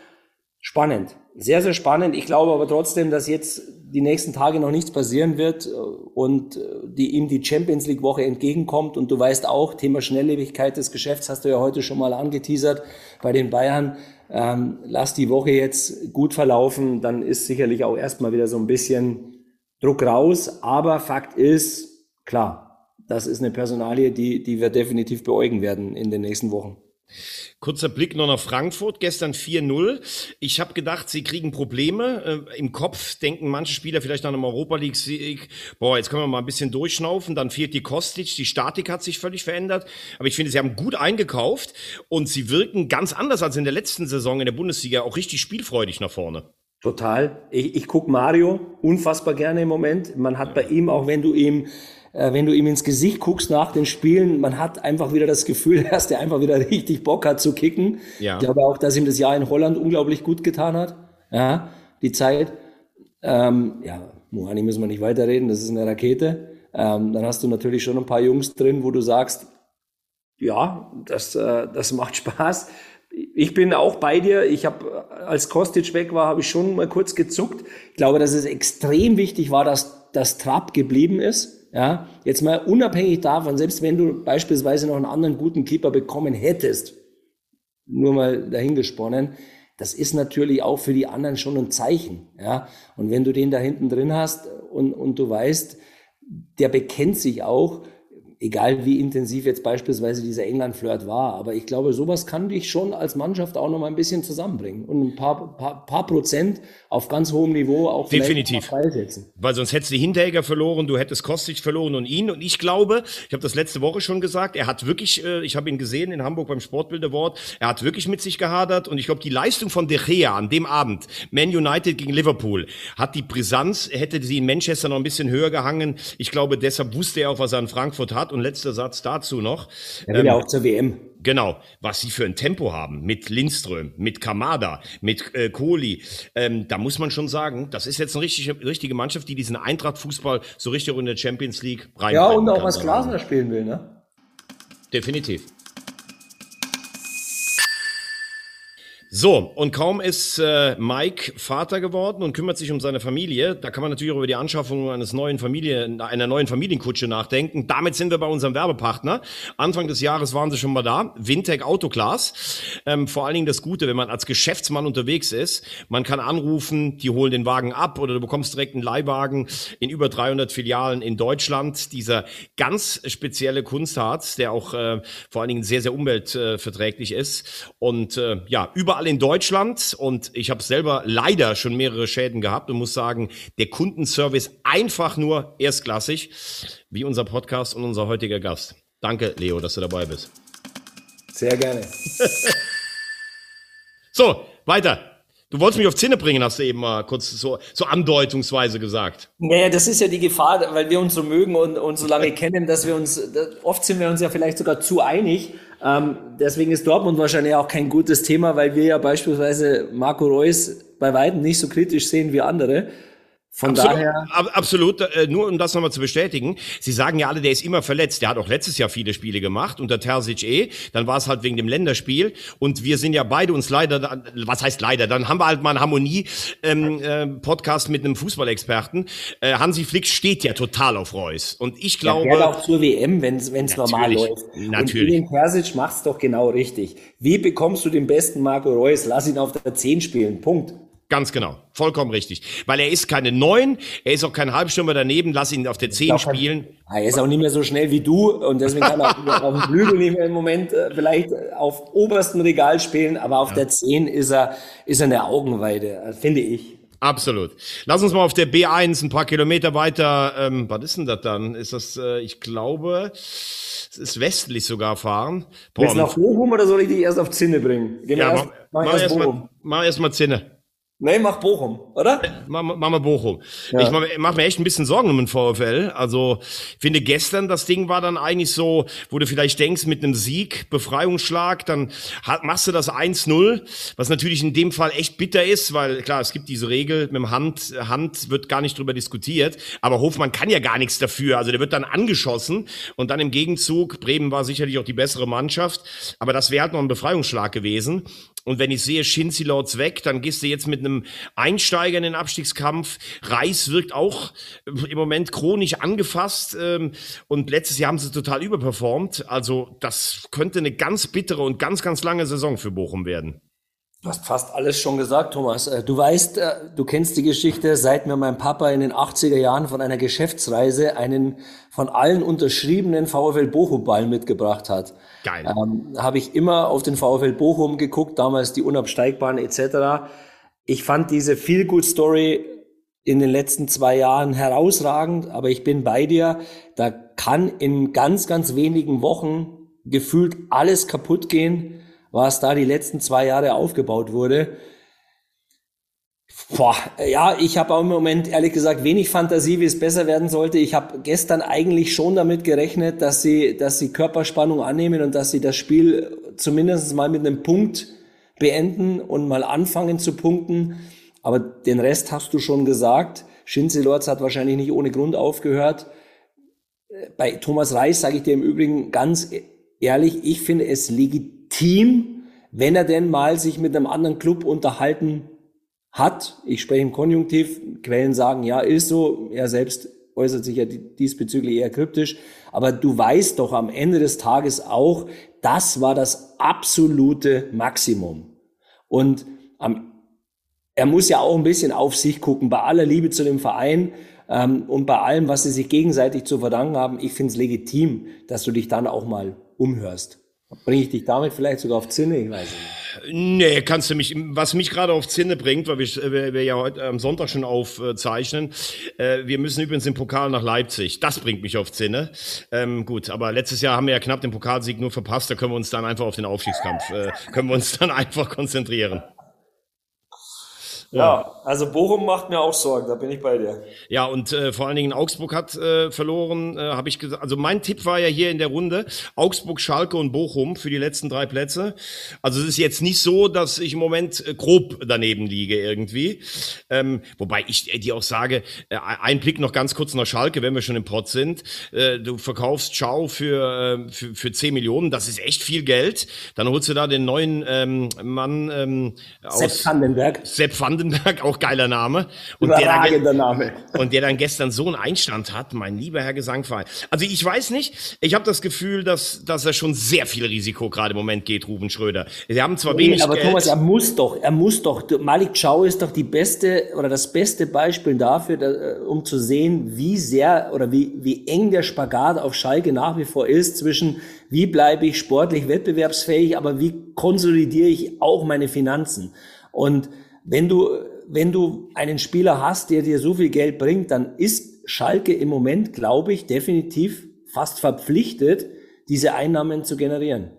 Speaker 2: Spannend. Sehr, sehr spannend. Ich glaube aber trotzdem, dass jetzt die nächsten Tage noch nichts passieren wird und die ihm die Champions League Woche entgegenkommt und du weißt auch, Thema Schnelllebigkeit des Geschäfts hast du ja heute schon mal angeteasert bei den Bayern. Ähm, lass die Woche jetzt gut verlaufen, dann ist sicherlich auch erstmal wieder so ein bisschen Druck raus. Aber Fakt ist, klar, das ist eine Personalie, die, die wir definitiv beäugen werden in den nächsten Wochen.
Speaker 1: Kurzer Blick noch nach Frankfurt, gestern 4-0. Ich habe gedacht, sie kriegen Probleme. Äh, Im Kopf denken manche Spieler vielleicht an einem Europa League-Sieg, boah, jetzt können wir mal ein bisschen durchschnaufen, dann fehlt die Kostic, die Statik hat sich völlig verändert. Aber ich finde, sie haben gut eingekauft und sie wirken ganz anders als in der letzten Saison in der Bundesliga, auch richtig spielfreudig nach vorne.
Speaker 2: Total. Ich, ich gucke Mario unfassbar gerne im Moment. Man hat bei ihm, auch wenn du ihm wenn du ihm ins Gesicht guckst nach den Spielen, man hat einfach wieder das Gefühl, dass der einfach wieder richtig Bock hat zu kicken. Ja. Ich glaube auch, dass ihm das Jahr in Holland unglaublich gut getan hat. Ja, die Zeit. Ähm, ja, Mohani müssen wir nicht weiterreden, das ist eine Rakete. Ähm, dann hast du natürlich schon ein paar Jungs drin, wo du sagst, ja, das, äh, das macht Spaß. Ich bin auch bei dir. Ich habe, als Kostic weg war, habe ich schon mal kurz gezuckt. Ich glaube, dass es extrem wichtig war, dass das Trab geblieben ist. Ja, jetzt mal unabhängig davon, selbst wenn du beispielsweise noch einen anderen guten Keeper bekommen hättest, nur mal dahingesponnen, das ist natürlich auch für die anderen schon ein Zeichen. Ja, und wenn du den da hinten drin hast und, und du weißt, der bekennt sich auch, egal wie intensiv jetzt beispielsweise dieser England-Flirt war. Aber ich glaube, sowas kann dich schon als Mannschaft auch noch mal ein bisschen zusammenbringen und ein paar, paar, paar Prozent auf ganz hohem Niveau auch
Speaker 1: Definitiv. Weil sonst hättest du Hinteregger verloren, du hättest Kostic verloren und ihn. Und ich glaube, ich habe das letzte Woche schon gesagt, er hat wirklich, äh, ich habe ihn gesehen in Hamburg beim Sportbild Award, er hat wirklich mit sich gehadert. Und ich glaube, die Leistung von De Gea an dem Abend, Man United gegen Liverpool, hat die Brisanz, hätte sie in Manchester noch ein bisschen höher gehangen. Ich glaube, deshalb wusste er auch, was er in Frankfurt hat und letzter Satz dazu noch.
Speaker 2: Er will ähm, ja auch zur WM.
Speaker 1: Genau, was sie für ein Tempo haben mit Lindström, mit Kamada, mit äh, Kohli. Ähm, da muss man schon sagen, das ist jetzt eine richtige, richtige Mannschaft, die diesen Eintracht-Fußball so richtig in der Champions League
Speaker 2: rein. Ja, und auch was Glasner spielen will, ne?
Speaker 1: Definitiv. So, und kaum ist äh, Mike Vater geworden und kümmert sich um seine Familie, da kann man natürlich auch über die Anschaffung eines neuen Familie, einer neuen Familienkutsche nachdenken. Damit sind wir bei unserem Werbepartner. Anfang des Jahres waren sie schon mal da. Wintec Autoglas. Ähm, vor allen Dingen das Gute, wenn man als Geschäftsmann unterwegs ist, man kann anrufen, die holen den Wagen ab oder du bekommst direkt einen Leihwagen in über 300 Filialen in Deutschland. Dieser ganz spezielle Kunstharz, der auch äh, vor allen Dingen sehr, sehr umweltverträglich ist und äh, ja, überall überall in Deutschland und ich habe selber leider schon mehrere Schäden gehabt und muss sagen, der Kundenservice einfach nur erstklassig, wie unser Podcast und unser heutiger Gast. Danke, Leo, dass du dabei bist.
Speaker 2: Sehr gerne.
Speaker 1: so, weiter. Du wolltest mich auf Zinne bringen, hast du eben mal kurz so, so andeutungsweise gesagt.
Speaker 2: Naja, das ist ja die Gefahr, weil wir uns so mögen und, und so lange kennen, dass wir uns, oft sind wir uns ja vielleicht sogar zu einig. Ähm, deswegen ist Dortmund wahrscheinlich auch kein gutes Thema, weil wir ja beispielsweise Marco Reus bei weitem nicht so kritisch sehen wie andere.
Speaker 1: Von absolut, daher. Ab, absolut, äh, nur um das nochmal zu bestätigen. Sie sagen ja alle, der ist immer verletzt. Der hat auch letztes Jahr viele Spiele gemacht, unter Terzic eh. Dann war es halt wegen dem Länderspiel. Und wir sind ja beide uns leider, was heißt leider, dann haben wir halt mal einen Harmonie-Podcast ähm, äh, mit einem Fußballexperten. Äh, Hansi Flick steht ja total auf Reus. Und ich glaube.
Speaker 2: Ja, auch zur WM, wenn es normal läuft.
Speaker 1: Natürlich.
Speaker 2: Und Terzic macht's doch genau richtig. Wie bekommst du den besten Marco Reus? Lass ihn auf der 10 spielen. Punkt.
Speaker 1: Ganz genau, vollkommen richtig. Weil er ist keine Neun, er ist auch kein Halbstürmer daneben, lass ihn auf der Zehn spielen.
Speaker 2: er ist auch nicht mehr so schnell wie du und deswegen kann er auf dem Flügel nicht mehr im Moment äh, vielleicht auf obersten Regal spielen, aber auf ja. der Zehn ist er, ist er eine Augenweide, äh, finde ich.
Speaker 1: Absolut. Lass uns mal auf der B1 ein paar Kilometer weiter, ähm, was ist denn das dann? Ist das, äh, ich glaube, es ist westlich sogar fahren.
Speaker 2: Boah, Willst du nach Bochum oder soll ich dich erst auf Zinne bringen?
Speaker 1: Gehen ja, erst, mach, mach, erst mal, mach erst mal Zinne.
Speaker 2: Nee, mach Bochum, oder?
Speaker 1: Mach, mach mal Bochum. Ja. Ich mach, mach, mir echt ein bisschen Sorgen um den VfL. Also, ich finde gestern, das Ding war dann eigentlich so, wo du vielleicht denkst, mit einem Sieg, Befreiungsschlag, dann machst du das 1-0, was natürlich in dem Fall echt bitter ist, weil klar, es gibt diese Regel, mit dem Hand, Hand wird gar nicht drüber diskutiert, aber Hofmann kann ja gar nichts dafür. Also der wird dann angeschossen und dann im Gegenzug, Bremen war sicherlich auch die bessere Mannschaft, aber das wäre halt noch ein Befreiungsschlag gewesen. Und wenn ich sehe, Shinzi Lords weg, dann gehst du jetzt mit einem Einsteiger in den Abstiegskampf. Reis wirkt auch im Moment chronisch angefasst. Ähm, und letztes Jahr haben sie total überperformt. Also das könnte eine ganz bittere und ganz, ganz lange Saison für Bochum werden.
Speaker 2: Du hast fast alles schon gesagt, Thomas. Äh, du weißt, äh, du kennst die Geschichte, seit mir mein Papa in den 80er Jahren von einer Geschäftsreise einen von allen unterschriebenen VfL Bochum-Ball mitgebracht hat. Geil. Ähm, Habe ich immer auf den VfL Bochum geguckt, damals die Unabsteigbaren etc. Ich fand diese Feel-Good-Story in den letzten zwei Jahren herausragend, aber ich bin bei dir. Da kann in ganz, ganz wenigen Wochen gefühlt alles kaputt gehen was da die letzten zwei Jahre aufgebaut wurde. Boah, ja, ich habe auch im Moment ehrlich gesagt wenig Fantasie, wie es besser werden sollte. Ich habe gestern eigentlich schon damit gerechnet, dass sie, dass sie Körperspannung annehmen und dass sie das Spiel zumindest mal mit einem Punkt beenden und mal anfangen zu punkten. Aber den Rest hast du schon gesagt. Schinze Lorz hat wahrscheinlich nicht ohne Grund aufgehört. Bei Thomas Reis sage ich dir im Übrigen ganz ehrlich, ich finde es legitim Team, wenn er denn mal sich mit einem anderen Club unterhalten hat. Ich spreche im Konjunktiv, Quellen sagen, ja, ist so. Er selbst äußert sich ja diesbezüglich eher kryptisch. Aber du weißt doch am Ende des Tages auch, das war das absolute Maximum. Und am, er muss ja auch ein bisschen auf sich gucken, bei aller Liebe zu dem Verein ähm, und bei allem, was sie sich gegenseitig zu verdanken haben. Ich finde es legitim, dass du dich dann auch mal umhörst. Bringe ich dich damit vielleicht sogar auf Zinne? Ich weiß nicht.
Speaker 1: Nee, kannst du mich, was mich gerade auf Zinne bringt, weil wir, wir, ja heute am Sonntag schon aufzeichnen, äh, wir müssen übrigens im Pokal nach Leipzig. Das bringt mich auf Zinne. Ähm, gut, aber letztes Jahr haben wir ja knapp den Pokalsieg nur verpasst, da können wir uns dann einfach auf den Aufstiegskampf, äh, können wir uns dann einfach konzentrieren.
Speaker 2: Ja, also Bochum macht mir auch Sorgen, da bin ich bei dir.
Speaker 1: Ja, und äh, vor allen Dingen Augsburg hat äh, verloren, äh, habe ich gesagt. Also mein Tipp war ja hier in der Runde Augsburg, Schalke und Bochum für die letzten drei Plätze. Also es ist jetzt nicht so, dass ich im Moment äh, grob daneben liege irgendwie. Ähm, wobei ich äh, dir auch sage, äh, ein Blick noch ganz kurz nach Schalke, wenn wir schon im Pott sind. Äh, du verkaufst Schau für, äh, für, für 10 Millionen, das ist echt viel Geld. Dann holst du da den neuen ähm, Mann ähm,
Speaker 2: aus... Sepp Vandenberg.
Speaker 1: Sepp Vandenberg Brandenberg, auch geiler Name.
Speaker 2: Und der, dann, Name.
Speaker 1: und der dann gestern so einen Einstand hat, mein lieber Herr Gesangverein. Also ich weiß nicht, ich habe das Gefühl, dass, dass er schon sehr viel Risiko gerade im Moment geht, Ruben Schröder. Sie haben zwar nee, wenig
Speaker 2: aber
Speaker 1: Geld.
Speaker 2: Thomas, er muss doch, er muss doch. Malik Chow ist doch die beste oder das beste Beispiel dafür, da, äh, um zu sehen, wie sehr oder wie, wie eng der Spagat auf Schalke nach wie vor ist zwischen wie bleibe ich sportlich wettbewerbsfähig, aber wie konsolidiere ich auch meine Finanzen. Und wenn du, wenn du einen Spieler hast, der dir so viel Geld bringt, dann ist Schalke im Moment, glaube ich, definitiv fast verpflichtet, diese Einnahmen zu generieren.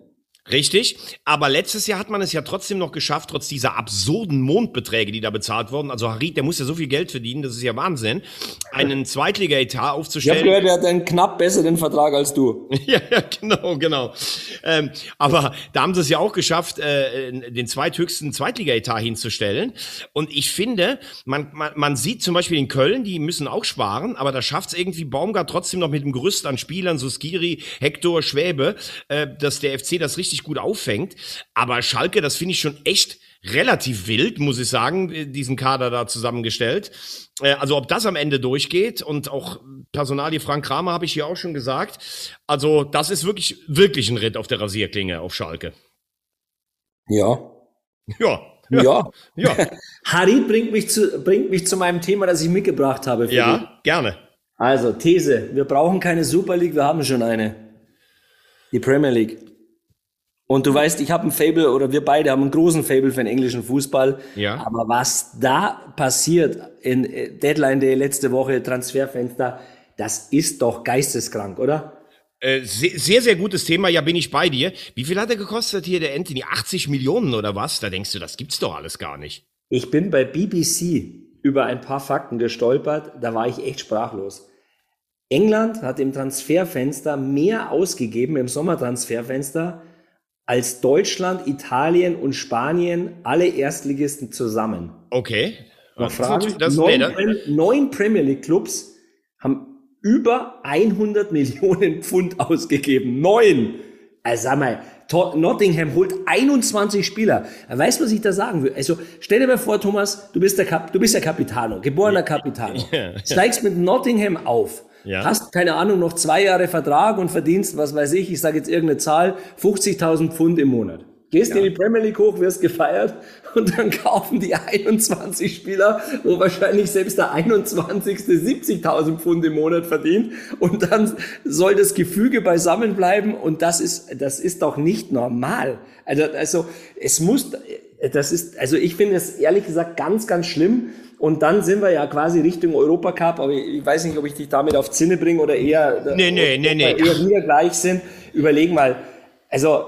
Speaker 1: Richtig, aber letztes Jahr hat man es ja trotzdem noch geschafft, trotz dieser absurden Mondbeträge, die da bezahlt wurden. Also Harit, der muss ja so viel Geld verdienen, das ist ja Wahnsinn, einen Zweitliga-Etat aufzustellen. Ich
Speaker 2: habe gehört, er hat einen knapp besseren Vertrag als du.
Speaker 1: ja, ja, genau, genau. Ähm, aber da haben sie es ja auch geschafft, äh, den zweithöchsten Zweitliga-Etat hinzustellen. Und ich finde, man, man, man sieht zum Beispiel in Köln, die müssen auch sparen, aber da schafft es irgendwie Baumgart trotzdem noch mit dem Gerüst an Spielern, so Skiri, Hector, Schwäbe, äh, dass der FC das richtig richtig gut auffängt. Aber Schalke, das finde ich schon echt relativ wild, muss ich sagen, diesen Kader da zusammengestellt. Äh, also ob das am Ende durchgeht und auch Personalie Frank Kramer habe ich hier auch schon gesagt. Also das ist wirklich, wirklich ein Ritt auf der Rasierklinge auf Schalke.
Speaker 2: Ja.
Speaker 1: Ja.
Speaker 2: Ja. ja. Harry bringt mich, zu, bringt mich zu meinem Thema, das ich mitgebracht habe.
Speaker 1: ja, dich. gerne.
Speaker 2: Also, These. Wir brauchen keine Super League, wir haben schon eine. Die Premier League. Und du weißt, ich habe ein Fable oder wir beide haben einen großen Fable für den englischen Fußball.
Speaker 1: Ja.
Speaker 2: Aber was da passiert in äh, Deadline Day letzte Woche, Transferfenster, das ist doch geisteskrank, oder?
Speaker 1: Äh, sehr, sehr gutes Thema. Ja, bin ich bei dir. Wie viel hat er gekostet hier, der Anthony? 80 Millionen oder was? Da denkst du, das gibt's doch alles gar nicht.
Speaker 2: Ich bin bei BBC über ein paar Fakten gestolpert. Da war ich echt sprachlos. England hat im Transferfenster mehr ausgegeben, im Sommertransferfenster, als Deutschland, Italien und Spanien alle Erstligisten zusammen.
Speaker 1: Okay.
Speaker 2: Noch Fragen? Das, neun, nee, neun Premier League Clubs haben über 100 Millionen Pfund ausgegeben. Neun! Also sag mal, Nottingham holt 21 Spieler. Weißt du, was ich da sagen will? Also stell dir mal vor, Thomas, du bist der, Kap du bist der Capitano, geborener Capitano. Steigst mit Nottingham auf. Ja. Hast, keine Ahnung, noch zwei Jahre Vertrag und verdienst, was weiß ich, ich sage jetzt irgendeine Zahl, 50.000 Pfund im Monat. Gehst ja. in die Premier League hoch, wirst gefeiert und dann kaufen die 21 Spieler, wo wahrscheinlich selbst der 21. 70.000 Pfund im Monat verdient und dann soll das Gefüge beisammen bleiben und das ist, das ist doch nicht normal. Also, also es muss, das ist, also ich finde es ehrlich gesagt ganz, ganz schlimm. Und dann sind wir ja quasi Richtung Europacup, aber ich weiß nicht, ob ich dich damit auf Zinne bringe oder eher,
Speaker 1: nee, nee, nee, nee.
Speaker 2: eher wieder gleich sind. Überleg mal, also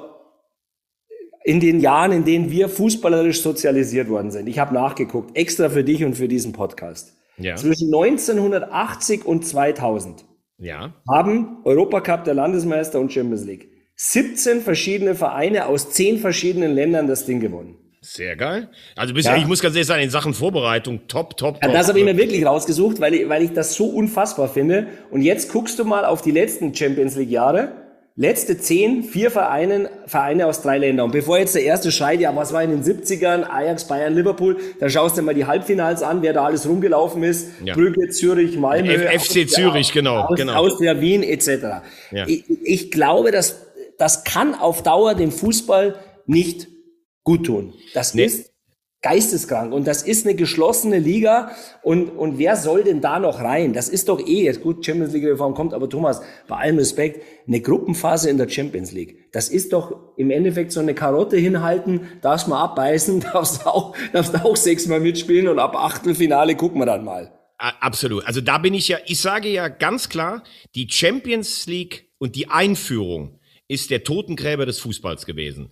Speaker 2: in den Jahren, in denen wir fußballerisch sozialisiert worden sind, ich habe nachgeguckt, extra für dich und für diesen Podcast, ja. zwischen 1980 und 2000 ja. haben Europacup der Landesmeister und Champions League 17 verschiedene Vereine aus 10 verschiedenen Ländern das Ding gewonnen.
Speaker 1: Sehr geil. Also bist, ja. ich muss ganz ehrlich sagen, in Sachen Vorbereitung top, top, top.
Speaker 2: Ja, das habe ich mir wirklich rausgesucht, weil ich, weil ich das so unfassbar finde. Und jetzt guckst du mal auf die letzten Champions League Jahre letzte zehn, vier Vereine, Vereine aus drei Ländern. Und bevor jetzt der erste schreit, ja, was war in den 70ern, Ajax, Bayern, Liverpool, dann schaust du mal die Halbfinals an, wer da alles rumgelaufen ist. Ja. Brügge, Zürich, Malmö.
Speaker 1: F FC Zürich, genau.
Speaker 2: Aus,
Speaker 1: genau.
Speaker 2: Austria, Wien, etc. Ja. Ich, ich glaube, dass, das kann auf Dauer dem Fußball nicht gut tun. Das nee. ist geisteskrank. Und das ist eine geschlossene Liga. Und, und wer soll denn da noch rein? Das ist doch eh jetzt gut, Champions League Reform kommt, aber Thomas, bei allem Respekt, eine Gruppenphase in der Champions League. Das ist doch im Endeffekt so eine Karotte hinhalten, darfst mal abbeißen, darfst auch, darfst auch sechsmal mitspielen und ab Achtelfinale gucken wir dann mal.
Speaker 1: Absolut. Also da bin ich ja, ich sage ja ganz klar, die Champions League und die Einführung ist der Totengräber des Fußballs gewesen.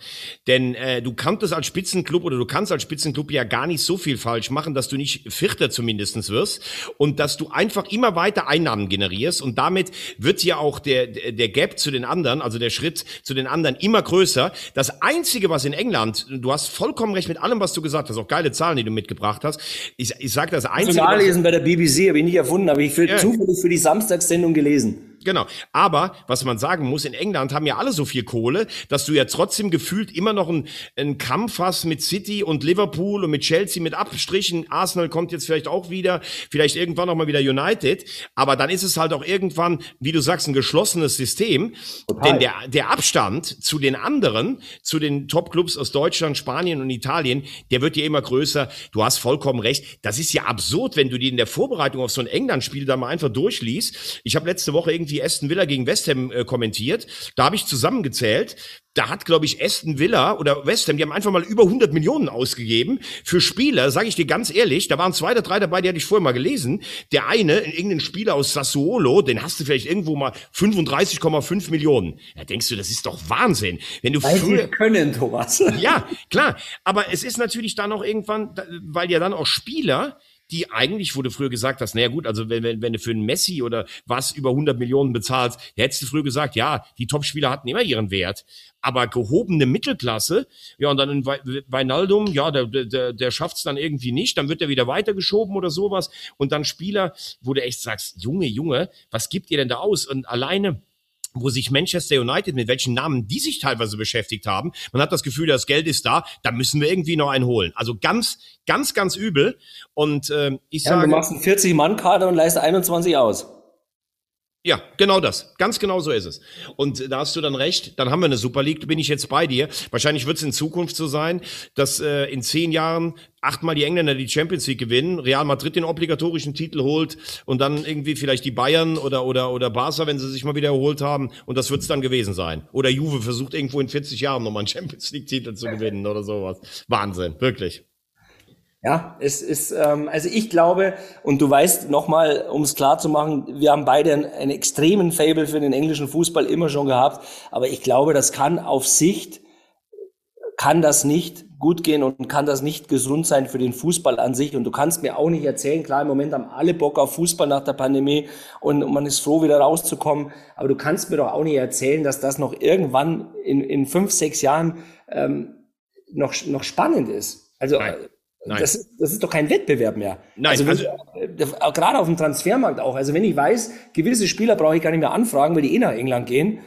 Speaker 1: Denn äh, du kanntest als Spitzenclub oder du kannst als Spitzenclub ja gar nicht so viel falsch machen, dass du nicht Vierter zumindestens wirst und dass du einfach immer weiter Einnahmen generierst und damit wird ja auch der, der Gap zu den anderen, also der Schritt zu den anderen immer größer. Das Einzige, was in England, du hast vollkommen recht mit allem, was du gesagt hast, auch geile Zahlen, die du mitgebracht hast. Ich, ich sage das Einzige...
Speaker 2: Nachlesen bei der BBC, habe ich nicht erfunden, habe ich für, ja. zufällig für die Samstagssendung gelesen.
Speaker 1: Genau. Aber was man sagen muss, in England haben ja alle so viel Kohle, dass du ja trotzdem gefühlt immer noch einen, einen Kampf hast mit City und Liverpool und mit Chelsea mit Abstrichen. Arsenal kommt jetzt vielleicht auch wieder, vielleicht irgendwann auch mal wieder United. Aber dann ist es halt auch irgendwann, wie du sagst, ein geschlossenes System. Total. Denn der, der Abstand zu den anderen, zu den Top-Clubs aus Deutschland, Spanien und Italien, der wird ja immer größer. Du hast vollkommen recht. Das ist ja absurd, wenn du die in der Vorbereitung auf so ein England-Spiel da mal einfach durchliest. Ich habe letzte Woche irgendwie die Aston Villa gegen West Ham äh, kommentiert. Da habe ich zusammengezählt. Da hat, glaube ich, Aston Villa oder West Ham, die haben einfach mal über 100 Millionen ausgegeben für Spieler, sage ich dir ganz ehrlich. Da waren zwei oder drei dabei, die hatte ich vorher mal gelesen. Der eine, irgendein Spieler aus Sassuolo, den hast du vielleicht irgendwo mal 35,5 Millionen. Da denkst du, das ist doch Wahnsinn. Wenn du
Speaker 2: weil früher, können, Thomas.
Speaker 1: Ja, klar. Aber es ist natürlich dann auch irgendwann, weil ja dann auch Spieler die eigentlich, du früher gesagt hast, naja gut, also wenn, wenn, wenn du für einen Messi oder was über 100 Millionen bezahlst, hättest du früher gesagt, ja, die Topspieler hatten immer ihren Wert. Aber gehobene Mittelklasse, ja, und dann in Weinaldum, ja, der, der, der schafft es dann irgendwie nicht, dann wird er wieder weitergeschoben oder sowas. Und dann Spieler, wo du echt sagst, Junge, Junge, was gibt ihr denn da aus? Und alleine wo sich Manchester United, mit welchen Namen die sich teilweise beschäftigt haben. Man hat das Gefühl, das Geld ist da, da müssen wir irgendwie noch einen holen. Also ganz, ganz, ganz übel. Und äh, ich ja, sage.
Speaker 2: Du machst einen 40-Mann-Kader und leist 21 aus.
Speaker 1: Ja, genau das. Ganz genau so ist es. Und da hast du dann recht. Dann haben wir eine Super League. Da bin ich jetzt bei dir. Wahrscheinlich wird es in Zukunft so sein, dass äh, in zehn Jahren achtmal die Engländer die Champions League gewinnen, Real Madrid den obligatorischen Titel holt und dann irgendwie vielleicht die Bayern oder oder oder Barca, wenn sie sich mal wieder erholt haben. Und das wird es dann gewesen sein. Oder Juve versucht irgendwo in 40 Jahren nochmal einen Champions League Titel zu gewinnen oder sowas. Wahnsinn, wirklich.
Speaker 2: Ja, es ist, ähm, also ich glaube, und du weißt nochmal, um es klar zu machen, wir haben beide einen, einen extremen Fable für den englischen Fußball immer schon gehabt, aber ich glaube, das kann auf Sicht, kann das nicht gut gehen und kann das nicht gesund sein für den Fußball an sich. Und du kannst mir auch nicht erzählen, klar, im Moment haben alle Bock auf Fußball nach der Pandemie und man ist froh, wieder rauszukommen, aber du kannst mir doch auch nicht erzählen, dass das noch irgendwann in, in fünf, sechs Jahren ähm, noch, noch spannend ist. Also Nein. Nein. Das, das ist doch kein Wettbewerb mehr. Nein, also, also äh, gerade auf dem Transfermarkt auch. Also wenn ich weiß, gewisse Spieler brauche ich gar nicht mehr anfragen, weil die eh nach England gehen.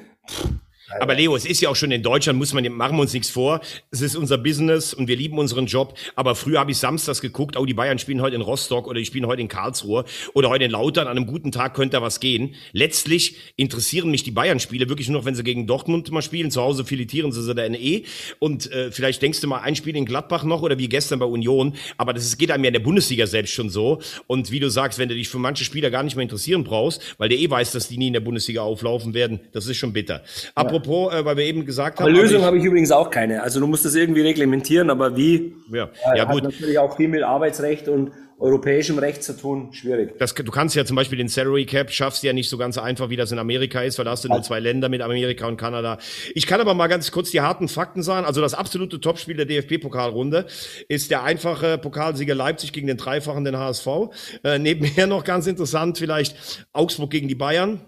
Speaker 1: Aber Leo, es ist ja auch schon in Deutschland, muss man, machen wir uns nichts vor. Es ist unser Business und wir lieben unseren Job. Aber früher habe ich samstags geguckt, oh, die Bayern spielen heute in Rostock oder die spielen heute in Karlsruhe oder heute in Lautern. An einem guten Tag könnte da was gehen. Letztlich interessieren mich die Bayern-Spiele wirklich nur noch, wenn sie gegen Dortmund mal spielen. Zu Hause filetieren sie sie da eh. Und äh, vielleicht denkst du mal ein Spiel in Gladbach noch oder wie gestern bei Union. Aber das ist, geht einem ja in der Bundesliga selbst schon so. Und wie du sagst, wenn du dich für manche Spieler gar nicht mehr interessieren brauchst, weil der eh weiß, dass die nie in der Bundesliga auflaufen werden, das ist schon bitter. Ja. Apropos, äh, weil wir eben gesagt
Speaker 2: aber haben. Lösung habe ich übrigens auch keine. Also du musst das irgendwie reglementieren, aber wie?
Speaker 1: Ja, äh, ja
Speaker 2: hat gut. natürlich auch viel mit Arbeitsrecht und europäischem Recht zu tun, schwierig.
Speaker 1: Das, du kannst ja zum Beispiel den Salary Cap schaffst ja nicht so ganz einfach, wie das in Amerika ist, weil da hast du nur zwei Länder mit Amerika und Kanada. Ich kann aber mal ganz kurz die harten Fakten sagen. Also das absolute Topspiel der DFB-Pokalrunde ist der einfache Pokalsieger Leipzig gegen den Dreifachen den HSV. Äh, nebenher noch ganz interessant vielleicht Augsburg gegen die Bayern.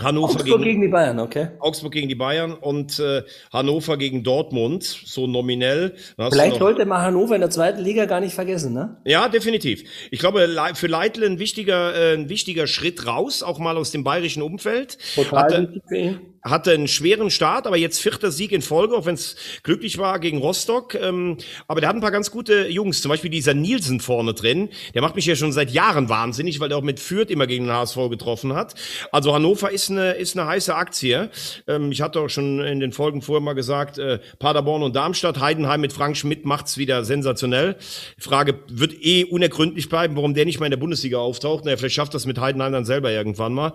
Speaker 2: Hannover Augsburg gegen, gegen, die Bayern, okay.
Speaker 1: Augsburg gegen die Bayern und äh, Hannover gegen Dortmund, so nominell.
Speaker 2: Vielleicht sollte man Hannover in der zweiten Liga gar nicht vergessen, ne?
Speaker 1: Ja, definitiv. Ich glaube, für Leitl ein wichtiger, äh, ein wichtiger Schritt raus, auch mal aus dem bayerischen Umfeld. Total Hatte, wichtig für ihn hatte einen schweren Start, aber jetzt vierter Sieg in Folge, auch wenn es glücklich war gegen Rostock. Ähm, aber der hat ein paar ganz gute Jungs, zum Beispiel dieser Nielsen vorne drin. Der macht mich ja schon seit Jahren wahnsinnig, weil der auch mit Fürth immer gegen den HSV getroffen hat. Also Hannover ist eine, ist eine heiße Aktie. Ähm, ich hatte auch schon in den Folgen vorher mal gesagt, äh, Paderborn und Darmstadt, Heidenheim mit Frank Schmidt macht's wieder sensationell. Die Frage wird eh unergründlich bleiben, warum der nicht mal in der Bundesliga auftaucht. Naja, vielleicht schafft das mit Heidenheim dann selber irgendwann mal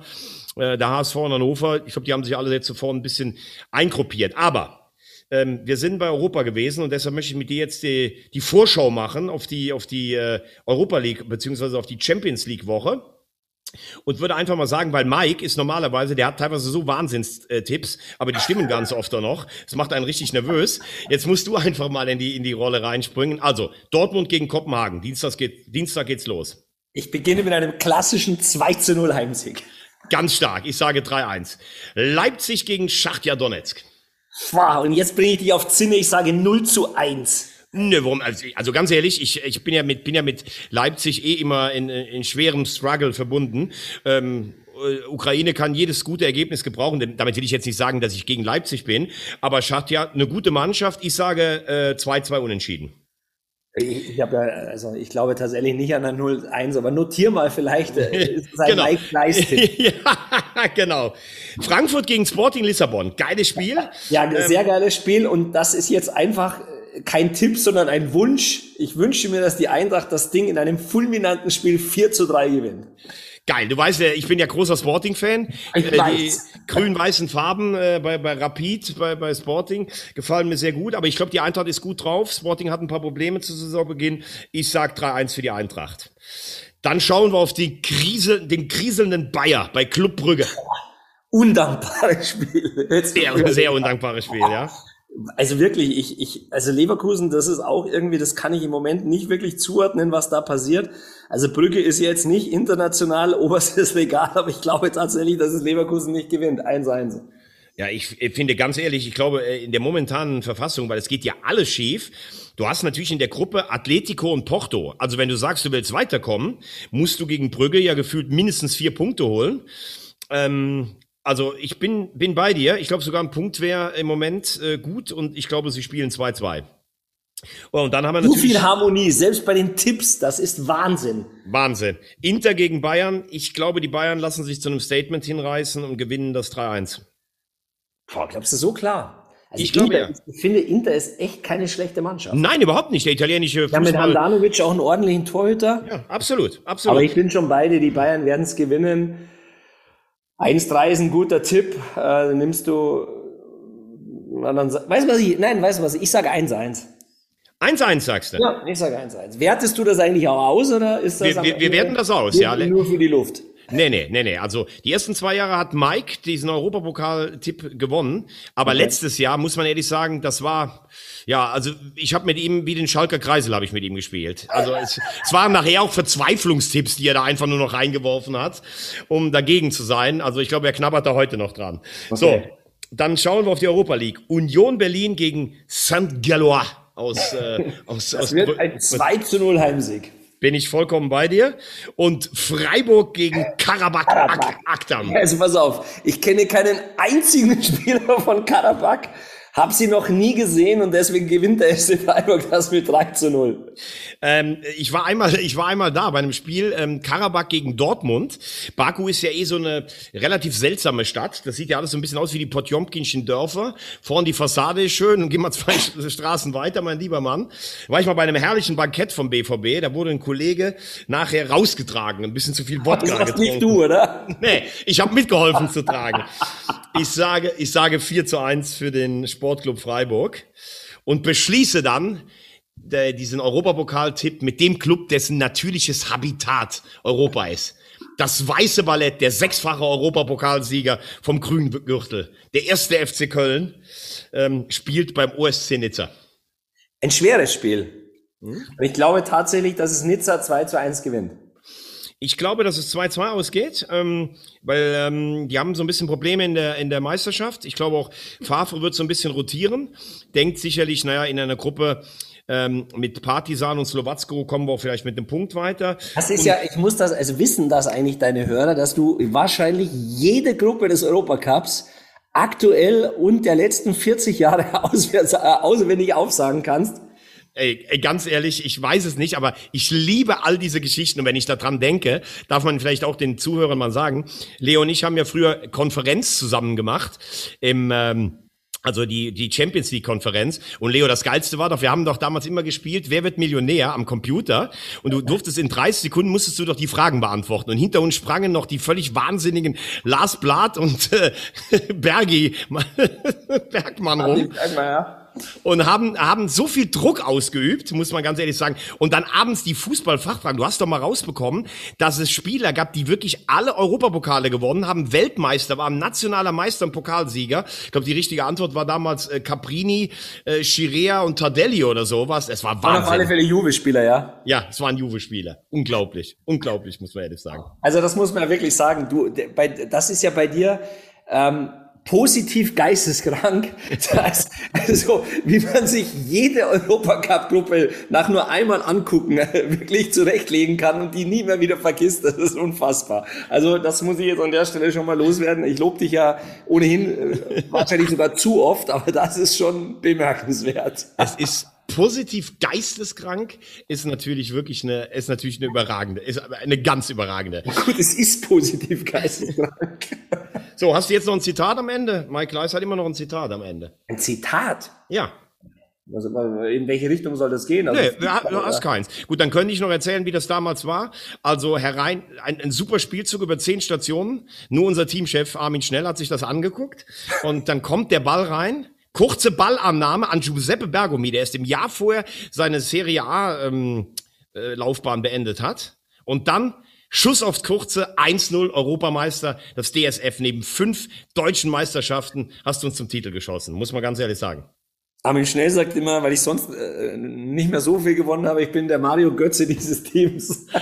Speaker 1: äh, der HSV und Hannover, ich glaube, die haben sich alle jetzt zuvor ein bisschen eingruppiert. Aber ähm, wir sind bei Europa gewesen und deshalb möchte ich mit dir jetzt die, die Vorschau machen auf die, auf die äh, Europa League beziehungsweise auf die Champions League Woche. Und würde einfach mal sagen, weil Mike ist normalerweise, der hat teilweise so Wahnsinnstipps, aber die stimmen ganz oft noch. Das macht einen richtig nervös. Jetzt musst du einfach mal in die, in die Rolle reinspringen. Also, Dortmund gegen Kopenhagen. Dienstag, geht, Dienstag geht's los.
Speaker 2: Ich beginne mit einem klassischen 2 zu 0 Heimsieg.
Speaker 1: Ganz stark. Ich sage 3-1. Leipzig gegen Schachtja Donetsk.
Speaker 2: Wow, und jetzt bringe ich dich auf Zinne. Ich sage 0 zu 1.
Speaker 1: Ne, warum? Also, also ganz ehrlich, ich, ich bin ja mit bin ja mit Leipzig eh immer in, in schwerem Struggle verbunden. Ähm, äh, Ukraine kann jedes gute Ergebnis gebrauchen. Damit will ich jetzt nicht sagen, dass ich gegen Leipzig bin, aber Schachtja eine gute Mannschaft. Ich sage 2-2 äh, unentschieden.
Speaker 2: Ich, ich, ja, also ich glaube tatsächlich nicht an der 0-1, aber notier mal vielleicht, äh, ist
Speaker 1: es ein genau. ja, genau. Frankfurt gegen Sporting Lissabon. Geiles Spiel.
Speaker 2: Ja, ähm, sehr geiles Spiel und das ist jetzt einfach äh, kein Tipp, sondern ein Wunsch. Ich wünsche mir, dass die Eintracht das Ding in einem fulminanten Spiel 4 zu 3 gewinnt.
Speaker 1: Geil, du weißt ja, ich bin ja großer Sporting-Fan. Äh, die grün-weißen Farben äh, bei, bei Rapid, bei, bei Sporting, gefallen mir sehr gut. Aber ich glaube, die Eintracht ist gut drauf. Sporting hat ein paar Probleme zu Saisonbeginn. Ich sag 3-1 für die Eintracht. Dann schauen wir auf die Krise, den kriselnden Bayer bei Club Brügge.
Speaker 2: Undankbares Spiel.
Speaker 1: sehr, sehr undankbares Spiel, ja.
Speaker 2: Also wirklich, ich, ich, also Leverkusen, das ist auch irgendwie, das kann ich im Moment nicht wirklich zuordnen, was da passiert. Also Brügge ist jetzt nicht international oberstes Regal, aber ich glaube tatsächlich, dass es Leverkusen nicht gewinnt. 1-1.
Speaker 1: Ja, ich finde ganz ehrlich, ich glaube, äh, in der momentanen Verfassung, weil es geht ja alles schief. Du hast natürlich in der Gruppe Atletico und Porto. Also wenn du sagst, du willst weiterkommen, musst du gegen Brügge ja gefühlt mindestens vier Punkte holen. Ähm, also ich bin, bin bei dir. Ich glaube sogar ein Punkt wäre im Moment äh, gut und ich glaube, sie spielen 2-2.
Speaker 2: Oh, und dann haben wir natürlich. So viel Harmonie, selbst bei den Tipps, das ist Wahnsinn.
Speaker 1: Wahnsinn. Inter gegen Bayern. Ich glaube, die Bayern lassen sich zu einem Statement hinreißen und gewinnen das 3-1.
Speaker 2: Boah, glaubst du so klar?
Speaker 1: Also ich, glaube, ja.
Speaker 2: ich finde, Inter ist echt keine schlechte Mannschaft.
Speaker 1: Nein, überhaupt nicht. Der italienische
Speaker 2: Fußball. Ja, mit Handanovic auch einen ordentlichen Torhüter.
Speaker 1: Ja, absolut, absolut.
Speaker 2: Aber ich bin schon beide, die Bayern werden es gewinnen. 1-3 ist ein guter Tipp. Äh, nimmst du. Dann, weißt du was ich? Nein, weißt du was? Ich sage 1-1.
Speaker 1: 1-1 sagst du?
Speaker 2: Ja, ich sage 1-1. Wertest du das eigentlich auch aus oder ist das?
Speaker 1: Wir, wir, wir werten das aus, ja.
Speaker 2: Nur für die Luft.
Speaker 1: Nee, nee, nee, nee. Also die ersten zwei Jahre hat Mike diesen Europapokal-Tipp gewonnen. Aber okay. letztes Jahr, muss man ehrlich sagen, das war, ja, also ich habe mit ihm, wie den Schalker Kreisel habe ich mit ihm gespielt. Also es, es waren nachher auch Verzweiflungstipps, die er da einfach nur noch reingeworfen hat, um dagegen zu sein. Also ich glaube, er knabbert da heute noch dran. Okay. So, dann schauen wir auf die Europa League. Union Berlin gegen St. Galois aus, äh, aus,
Speaker 2: das aus wird ein 2 zu 0 Heimsieg.
Speaker 1: Bin ich vollkommen bei dir. Und Freiburg gegen Karabakh Akdam.
Speaker 2: Also pass auf, ich kenne keinen einzigen Spieler von Karabakh. Hab sie noch nie gesehen und deswegen gewinnt der SC Freiburg das mit 3 zu 0.
Speaker 1: Ähm, ich war einmal, ich war einmal da bei einem Spiel ähm, Karabakh gegen Dortmund. Baku ist ja eh so eine relativ seltsame Stadt. Das sieht ja alles so ein bisschen aus wie die Potjomkinschen Dörfer. Vorn die Fassade ist schön und gehen wir zwei Straßen weiter, mein lieber Mann. War ich mal bei einem herrlichen Bankett vom BVB. Da wurde ein Kollege nachher rausgetragen, ein bisschen zu viel Wodka
Speaker 2: das getrunken. nicht du, oder?
Speaker 1: Nee, ich habe mitgeholfen zu tragen. Ich sage, ich sage 4 zu 1 für den Sportclub Freiburg und beschließe dann der, diesen Europapokal-Tipp mit dem Club, dessen natürliches Habitat Europa ist. Das weiße Ballett, der sechsfache Europapokalsieger vom grünen Gürtel, der erste FC Köln, ähm, spielt beim OSC Nizza.
Speaker 2: Ein schweres Spiel. Hm? Ich glaube tatsächlich, dass es Nizza 2 zu 1 gewinnt.
Speaker 1: Ich glaube, dass es 2-2 ausgeht, ähm, weil ähm, die haben so ein bisschen Probleme in der, in der Meisterschaft. Ich glaube auch, Favre wird so ein bisschen rotieren. Denkt sicherlich, naja, in einer Gruppe ähm, mit Partisan und Slowacko kommen wir auch vielleicht mit einem Punkt weiter.
Speaker 2: Das ist
Speaker 1: und
Speaker 2: ja, ich muss das, also wissen das eigentlich deine Hörer, dass du wahrscheinlich jede Gruppe des Europacups aktuell und der letzten 40 Jahre auswärts, äh, auswendig aufsagen kannst.
Speaker 1: Ey, ganz ehrlich, ich weiß es nicht, aber ich liebe all diese Geschichten. Und wenn ich daran denke, darf man vielleicht auch den Zuhörern mal sagen, Leo und ich haben ja früher Konferenz zusammen gemacht im... Ähm, also die, die Champions League Konferenz. Und Leo, das Geilste war doch, wir haben doch damals immer gespielt, wer wird Millionär am Computer? Und du durftest in 30 Sekunden, musstest du doch die Fragen beantworten. Und hinter uns sprangen noch die völlig wahnsinnigen Lars Blatt und äh, Bergi, Bergmann rum. Ja und haben, haben so viel Druck ausgeübt, muss man ganz ehrlich sagen. Und dann abends die Fußballfachfragen. Du hast doch mal rausbekommen, dass es Spieler gab, die wirklich alle Europapokale gewonnen haben, Weltmeister, waren nationaler Meister und Pokalsieger. Ich glaube, die richtige Antwort war damals äh, Caprini, äh, Schirea und Tardelli oder sowas. Es war Wahnsinn. Waren
Speaker 2: auf alle Fälle Juve-Spieler, ja?
Speaker 1: Ja, es waren Juve-Spieler. Unglaublich. Unglaublich, muss man ehrlich sagen.
Speaker 2: Also das muss man ja wirklich sagen. Du, bei, das ist ja bei dir... Ähm, positiv geisteskrank. Das heißt, also, wie man sich jede Europacup-Gruppe nach nur einmal angucken wirklich zurechtlegen kann und die nie mehr wieder vergisst, das ist unfassbar. Also das muss ich jetzt an der Stelle schon mal loswerden. Ich lobe dich ja ohnehin äh, wahrscheinlich sogar zu oft, aber das ist schon bemerkenswert.
Speaker 1: Es ist positiv geisteskrank ist natürlich wirklich eine, ist natürlich eine überragende, ist eine ganz überragende.
Speaker 2: Gut, es ist positiv geisteskrank.
Speaker 1: So, hast du jetzt noch ein Zitat am Ende? Mike Leis hat immer noch ein Zitat am Ende.
Speaker 2: Ein Zitat?
Speaker 1: Ja.
Speaker 2: Also, in welche Richtung soll das gehen?
Speaker 1: Also nee, du hast keins. Gut, dann könnte ich noch erzählen, wie das damals war. Also herein, ein, ein super Spielzug über zehn Stationen. Nur unser Teamchef Armin Schnell hat sich das angeguckt. Und dann kommt der Ball rein Kurze Ballannahme an Giuseppe Bergomi, der erst im Jahr vorher seine Serie A ähm, äh, Laufbahn beendet hat. Und dann Schuss aufs Kurze, 1-0 Europameister, das DSF neben fünf deutschen Meisterschaften hast du uns zum Titel geschossen, muss man ganz ehrlich sagen.
Speaker 2: Armin Schnell sagt immer, weil ich sonst äh, nicht mehr so viel gewonnen habe, ich bin der Mario Götze dieses Teams.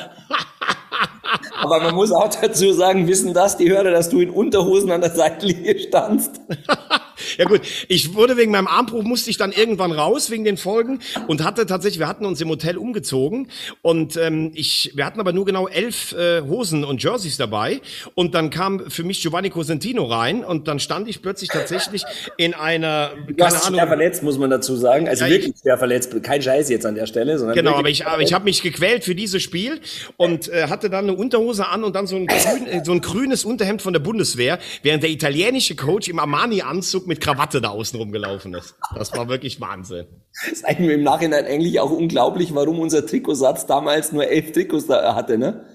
Speaker 2: Aber man muss auch dazu sagen, wissen das die Hörer, dass du in Unterhosen an der Seitenlinie standst?
Speaker 1: Ja gut, ich wurde wegen meinem Armbruch, musste ich dann irgendwann raus wegen den Folgen und hatte tatsächlich, wir hatten uns im Hotel umgezogen und ähm, ich, wir hatten aber nur genau elf äh, Hosen und Jerseys dabei und dann kam für mich Giovanni Cosentino rein und dann stand ich plötzlich tatsächlich in einer,
Speaker 2: du keine Ahnung. schwer verletzt, muss man dazu sagen, also ja, wirklich ich, schwer verletzt, kein Scheiß jetzt an der Stelle, sondern
Speaker 1: Genau, aber ich, aber ich habe mich gequält für dieses Spiel und äh, hatte dann eine Unterhose an und dann so ein, grün, äh, so ein grünes Unterhemd von der Bundeswehr, während der italienische Coach im Armani-Anzug mit Krawatte da außen rumgelaufen ist. Das war wirklich Wahnsinn.
Speaker 2: Das ist eigentlich im Nachhinein eigentlich auch unglaublich, warum unser Trikotsatz damals nur elf Trikots da hatte, ne?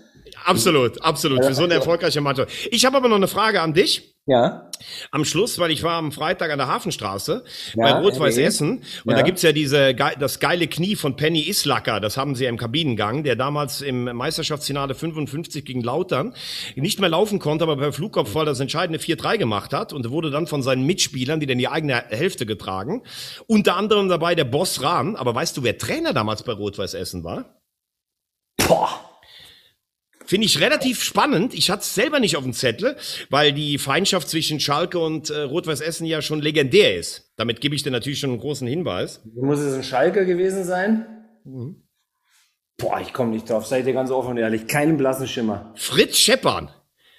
Speaker 1: Absolut, absolut. Für so eine erfolgreiche Mannschaft. Ich habe aber noch eine Frage an dich.
Speaker 2: Ja.
Speaker 1: Am Schluss, weil ich war am Freitag an der Hafenstraße ja, bei Rot-Weiß Essen und ja. da gibt's ja diese das geile Knie von Penny Islacker, das haben sie ja im Kabinengang, der damals im Meisterschaftsfinale 55 gegen Lautern nicht mehr laufen konnte, aber per Flugkopfball das entscheidende 4-3 gemacht hat und wurde dann von seinen Mitspielern, die dann die eigene Hälfte getragen, unter anderem dabei der Boss Rahn, aber weißt du, wer Trainer damals bei Rot-Weiß Essen war? Finde ich relativ spannend. Ich hatte es selber nicht auf dem Zettel, weil die Feindschaft zwischen Schalke und äh, Rot-Weiß Essen ja schon legendär ist. Damit gebe ich dir natürlich schon einen großen Hinweis.
Speaker 2: Muss es ein Schalke gewesen sein? Mhm. Boah, ich komme nicht drauf. Seid ihr ganz offen und ehrlich. Keinen blassen Schimmer.
Speaker 1: Fritz Scheppern.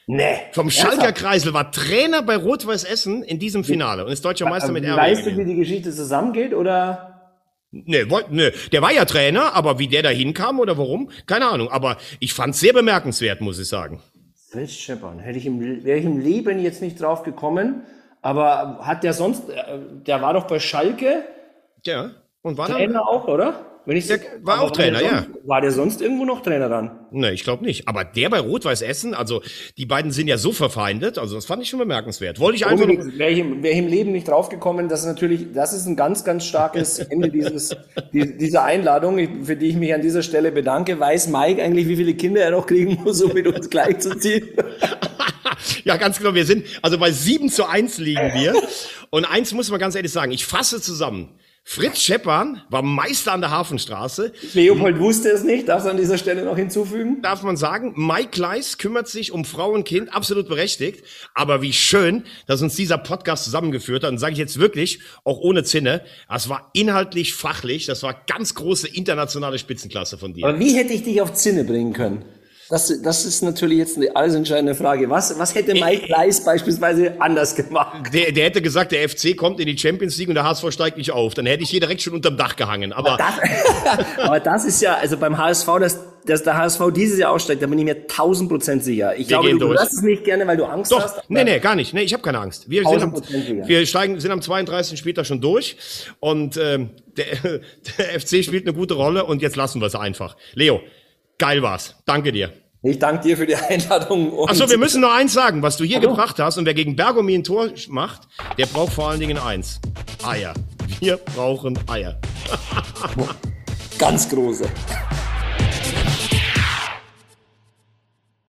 Speaker 2: Nee.
Speaker 1: Vom Schalker Kreisel war Trainer bei Rot-Weiß Essen in diesem Finale und ist deutscher Meister mit RB.
Speaker 2: Weißt du, wie die Geschichte zusammengeht oder?
Speaker 1: Nee, wollt, nee, der war ja Trainer, aber wie der da hinkam oder warum, keine Ahnung. Aber ich fand's sehr bemerkenswert, muss ich sagen.
Speaker 2: Fritz Scheppern. Hätte ich im, wäre ich im Leben jetzt nicht drauf gekommen. Aber hat der sonst, äh, der war doch bei Schalke
Speaker 1: Ja. Und war dann?
Speaker 2: Trainer auch, oder? Wenn ich
Speaker 1: Der war auch Trainer,
Speaker 2: der
Speaker 1: ja.
Speaker 2: sonst, War der sonst irgendwo noch Trainer dann?
Speaker 1: Nee, ich glaube nicht. Aber der bei Rot-Weiß Essen, also die beiden sind ja so verfeindet, also das fand ich schon bemerkenswert. Wollte ich einfach
Speaker 2: wäre ich, im- wäre ich im Leben nicht draufgekommen. Das ist natürlich, das ist ein ganz, ganz starkes Ende dieses, die, dieser Einladung, für die ich mich an dieser Stelle bedanke. Weiß Mike eigentlich, wie viele Kinder er noch kriegen muss, um mit uns gleichzuziehen?
Speaker 1: Ja, ganz genau. Wir sind, also bei 7 zu 1 liegen wir. Und eins muss man ganz ehrlich sagen, ich fasse zusammen. Fritz Scheppern war Meister an der Hafenstraße.
Speaker 2: Leopold wusste es nicht, darf an dieser Stelle noch hinzufügen.
Speaker 1: Darf man sagen, Mike Kleiss kümmert sich um Frau und Kind, absolut berechtigt. Aber wie schön, dass uns dieser Podcast zusammengeführt hat. Und sage ich jetzt wirklich, auch ohne Zinne, das war inhaltlich, fachlich, das war ganz große internationale Spitzenklasse von dir.
Speaker 2: Aber wie hätte ich dich auf Zinne bringen können? Das, das ist natürlich jetzt eine alles entscheidende Frage. Was, was hätte Mike Gleis beispielsweise anders gemacht?
Speaker 1: Der, der hätte gesagt, der FC kommt in die Champions League und der HSV steigt nicht auf. Dann hätte ich hier direkt schon unterm Dach gehangen. Aber
Speaker 2: Das, aber das ist ja, also beim HSV, dass, dass der HSV dieses Jahr aussteigt, da bin ich mir tausend Prozent sicher. Ich glaube,
Speaker 1: gehen
Speaker 2: du
Speaker 1: durch.
Speaker 2: hörst es nicht gerne, weil du Angst
Speaker 1: Doch,
Speaker 2: hast.
Speaker 1: nee, nee, gar nicht. Nee, ich habe keine Angst. Wir, sind am,
Speaker 2: 1000% sicher.
Speaker 1: wir steigen, sind am 32. Spieltag schon durch und ähm, der, der FC spielt eine gute Rolle und jetzt lassen wir es einfach. Leo, geil war's. Danke dir.
Speaker 2: Ich danke dir für die Einladung.
Speaker 1: Achso, wir müssen noch eins sagen, was du hier
Speaker 2: Hallo?
Speaker 1: gebracht hast und wer gegen Bergomi ein Tor macht, der braucht vor allen Dingen eins. Eier. Wir brauchen Eier.
Speaker 2: Ganz große.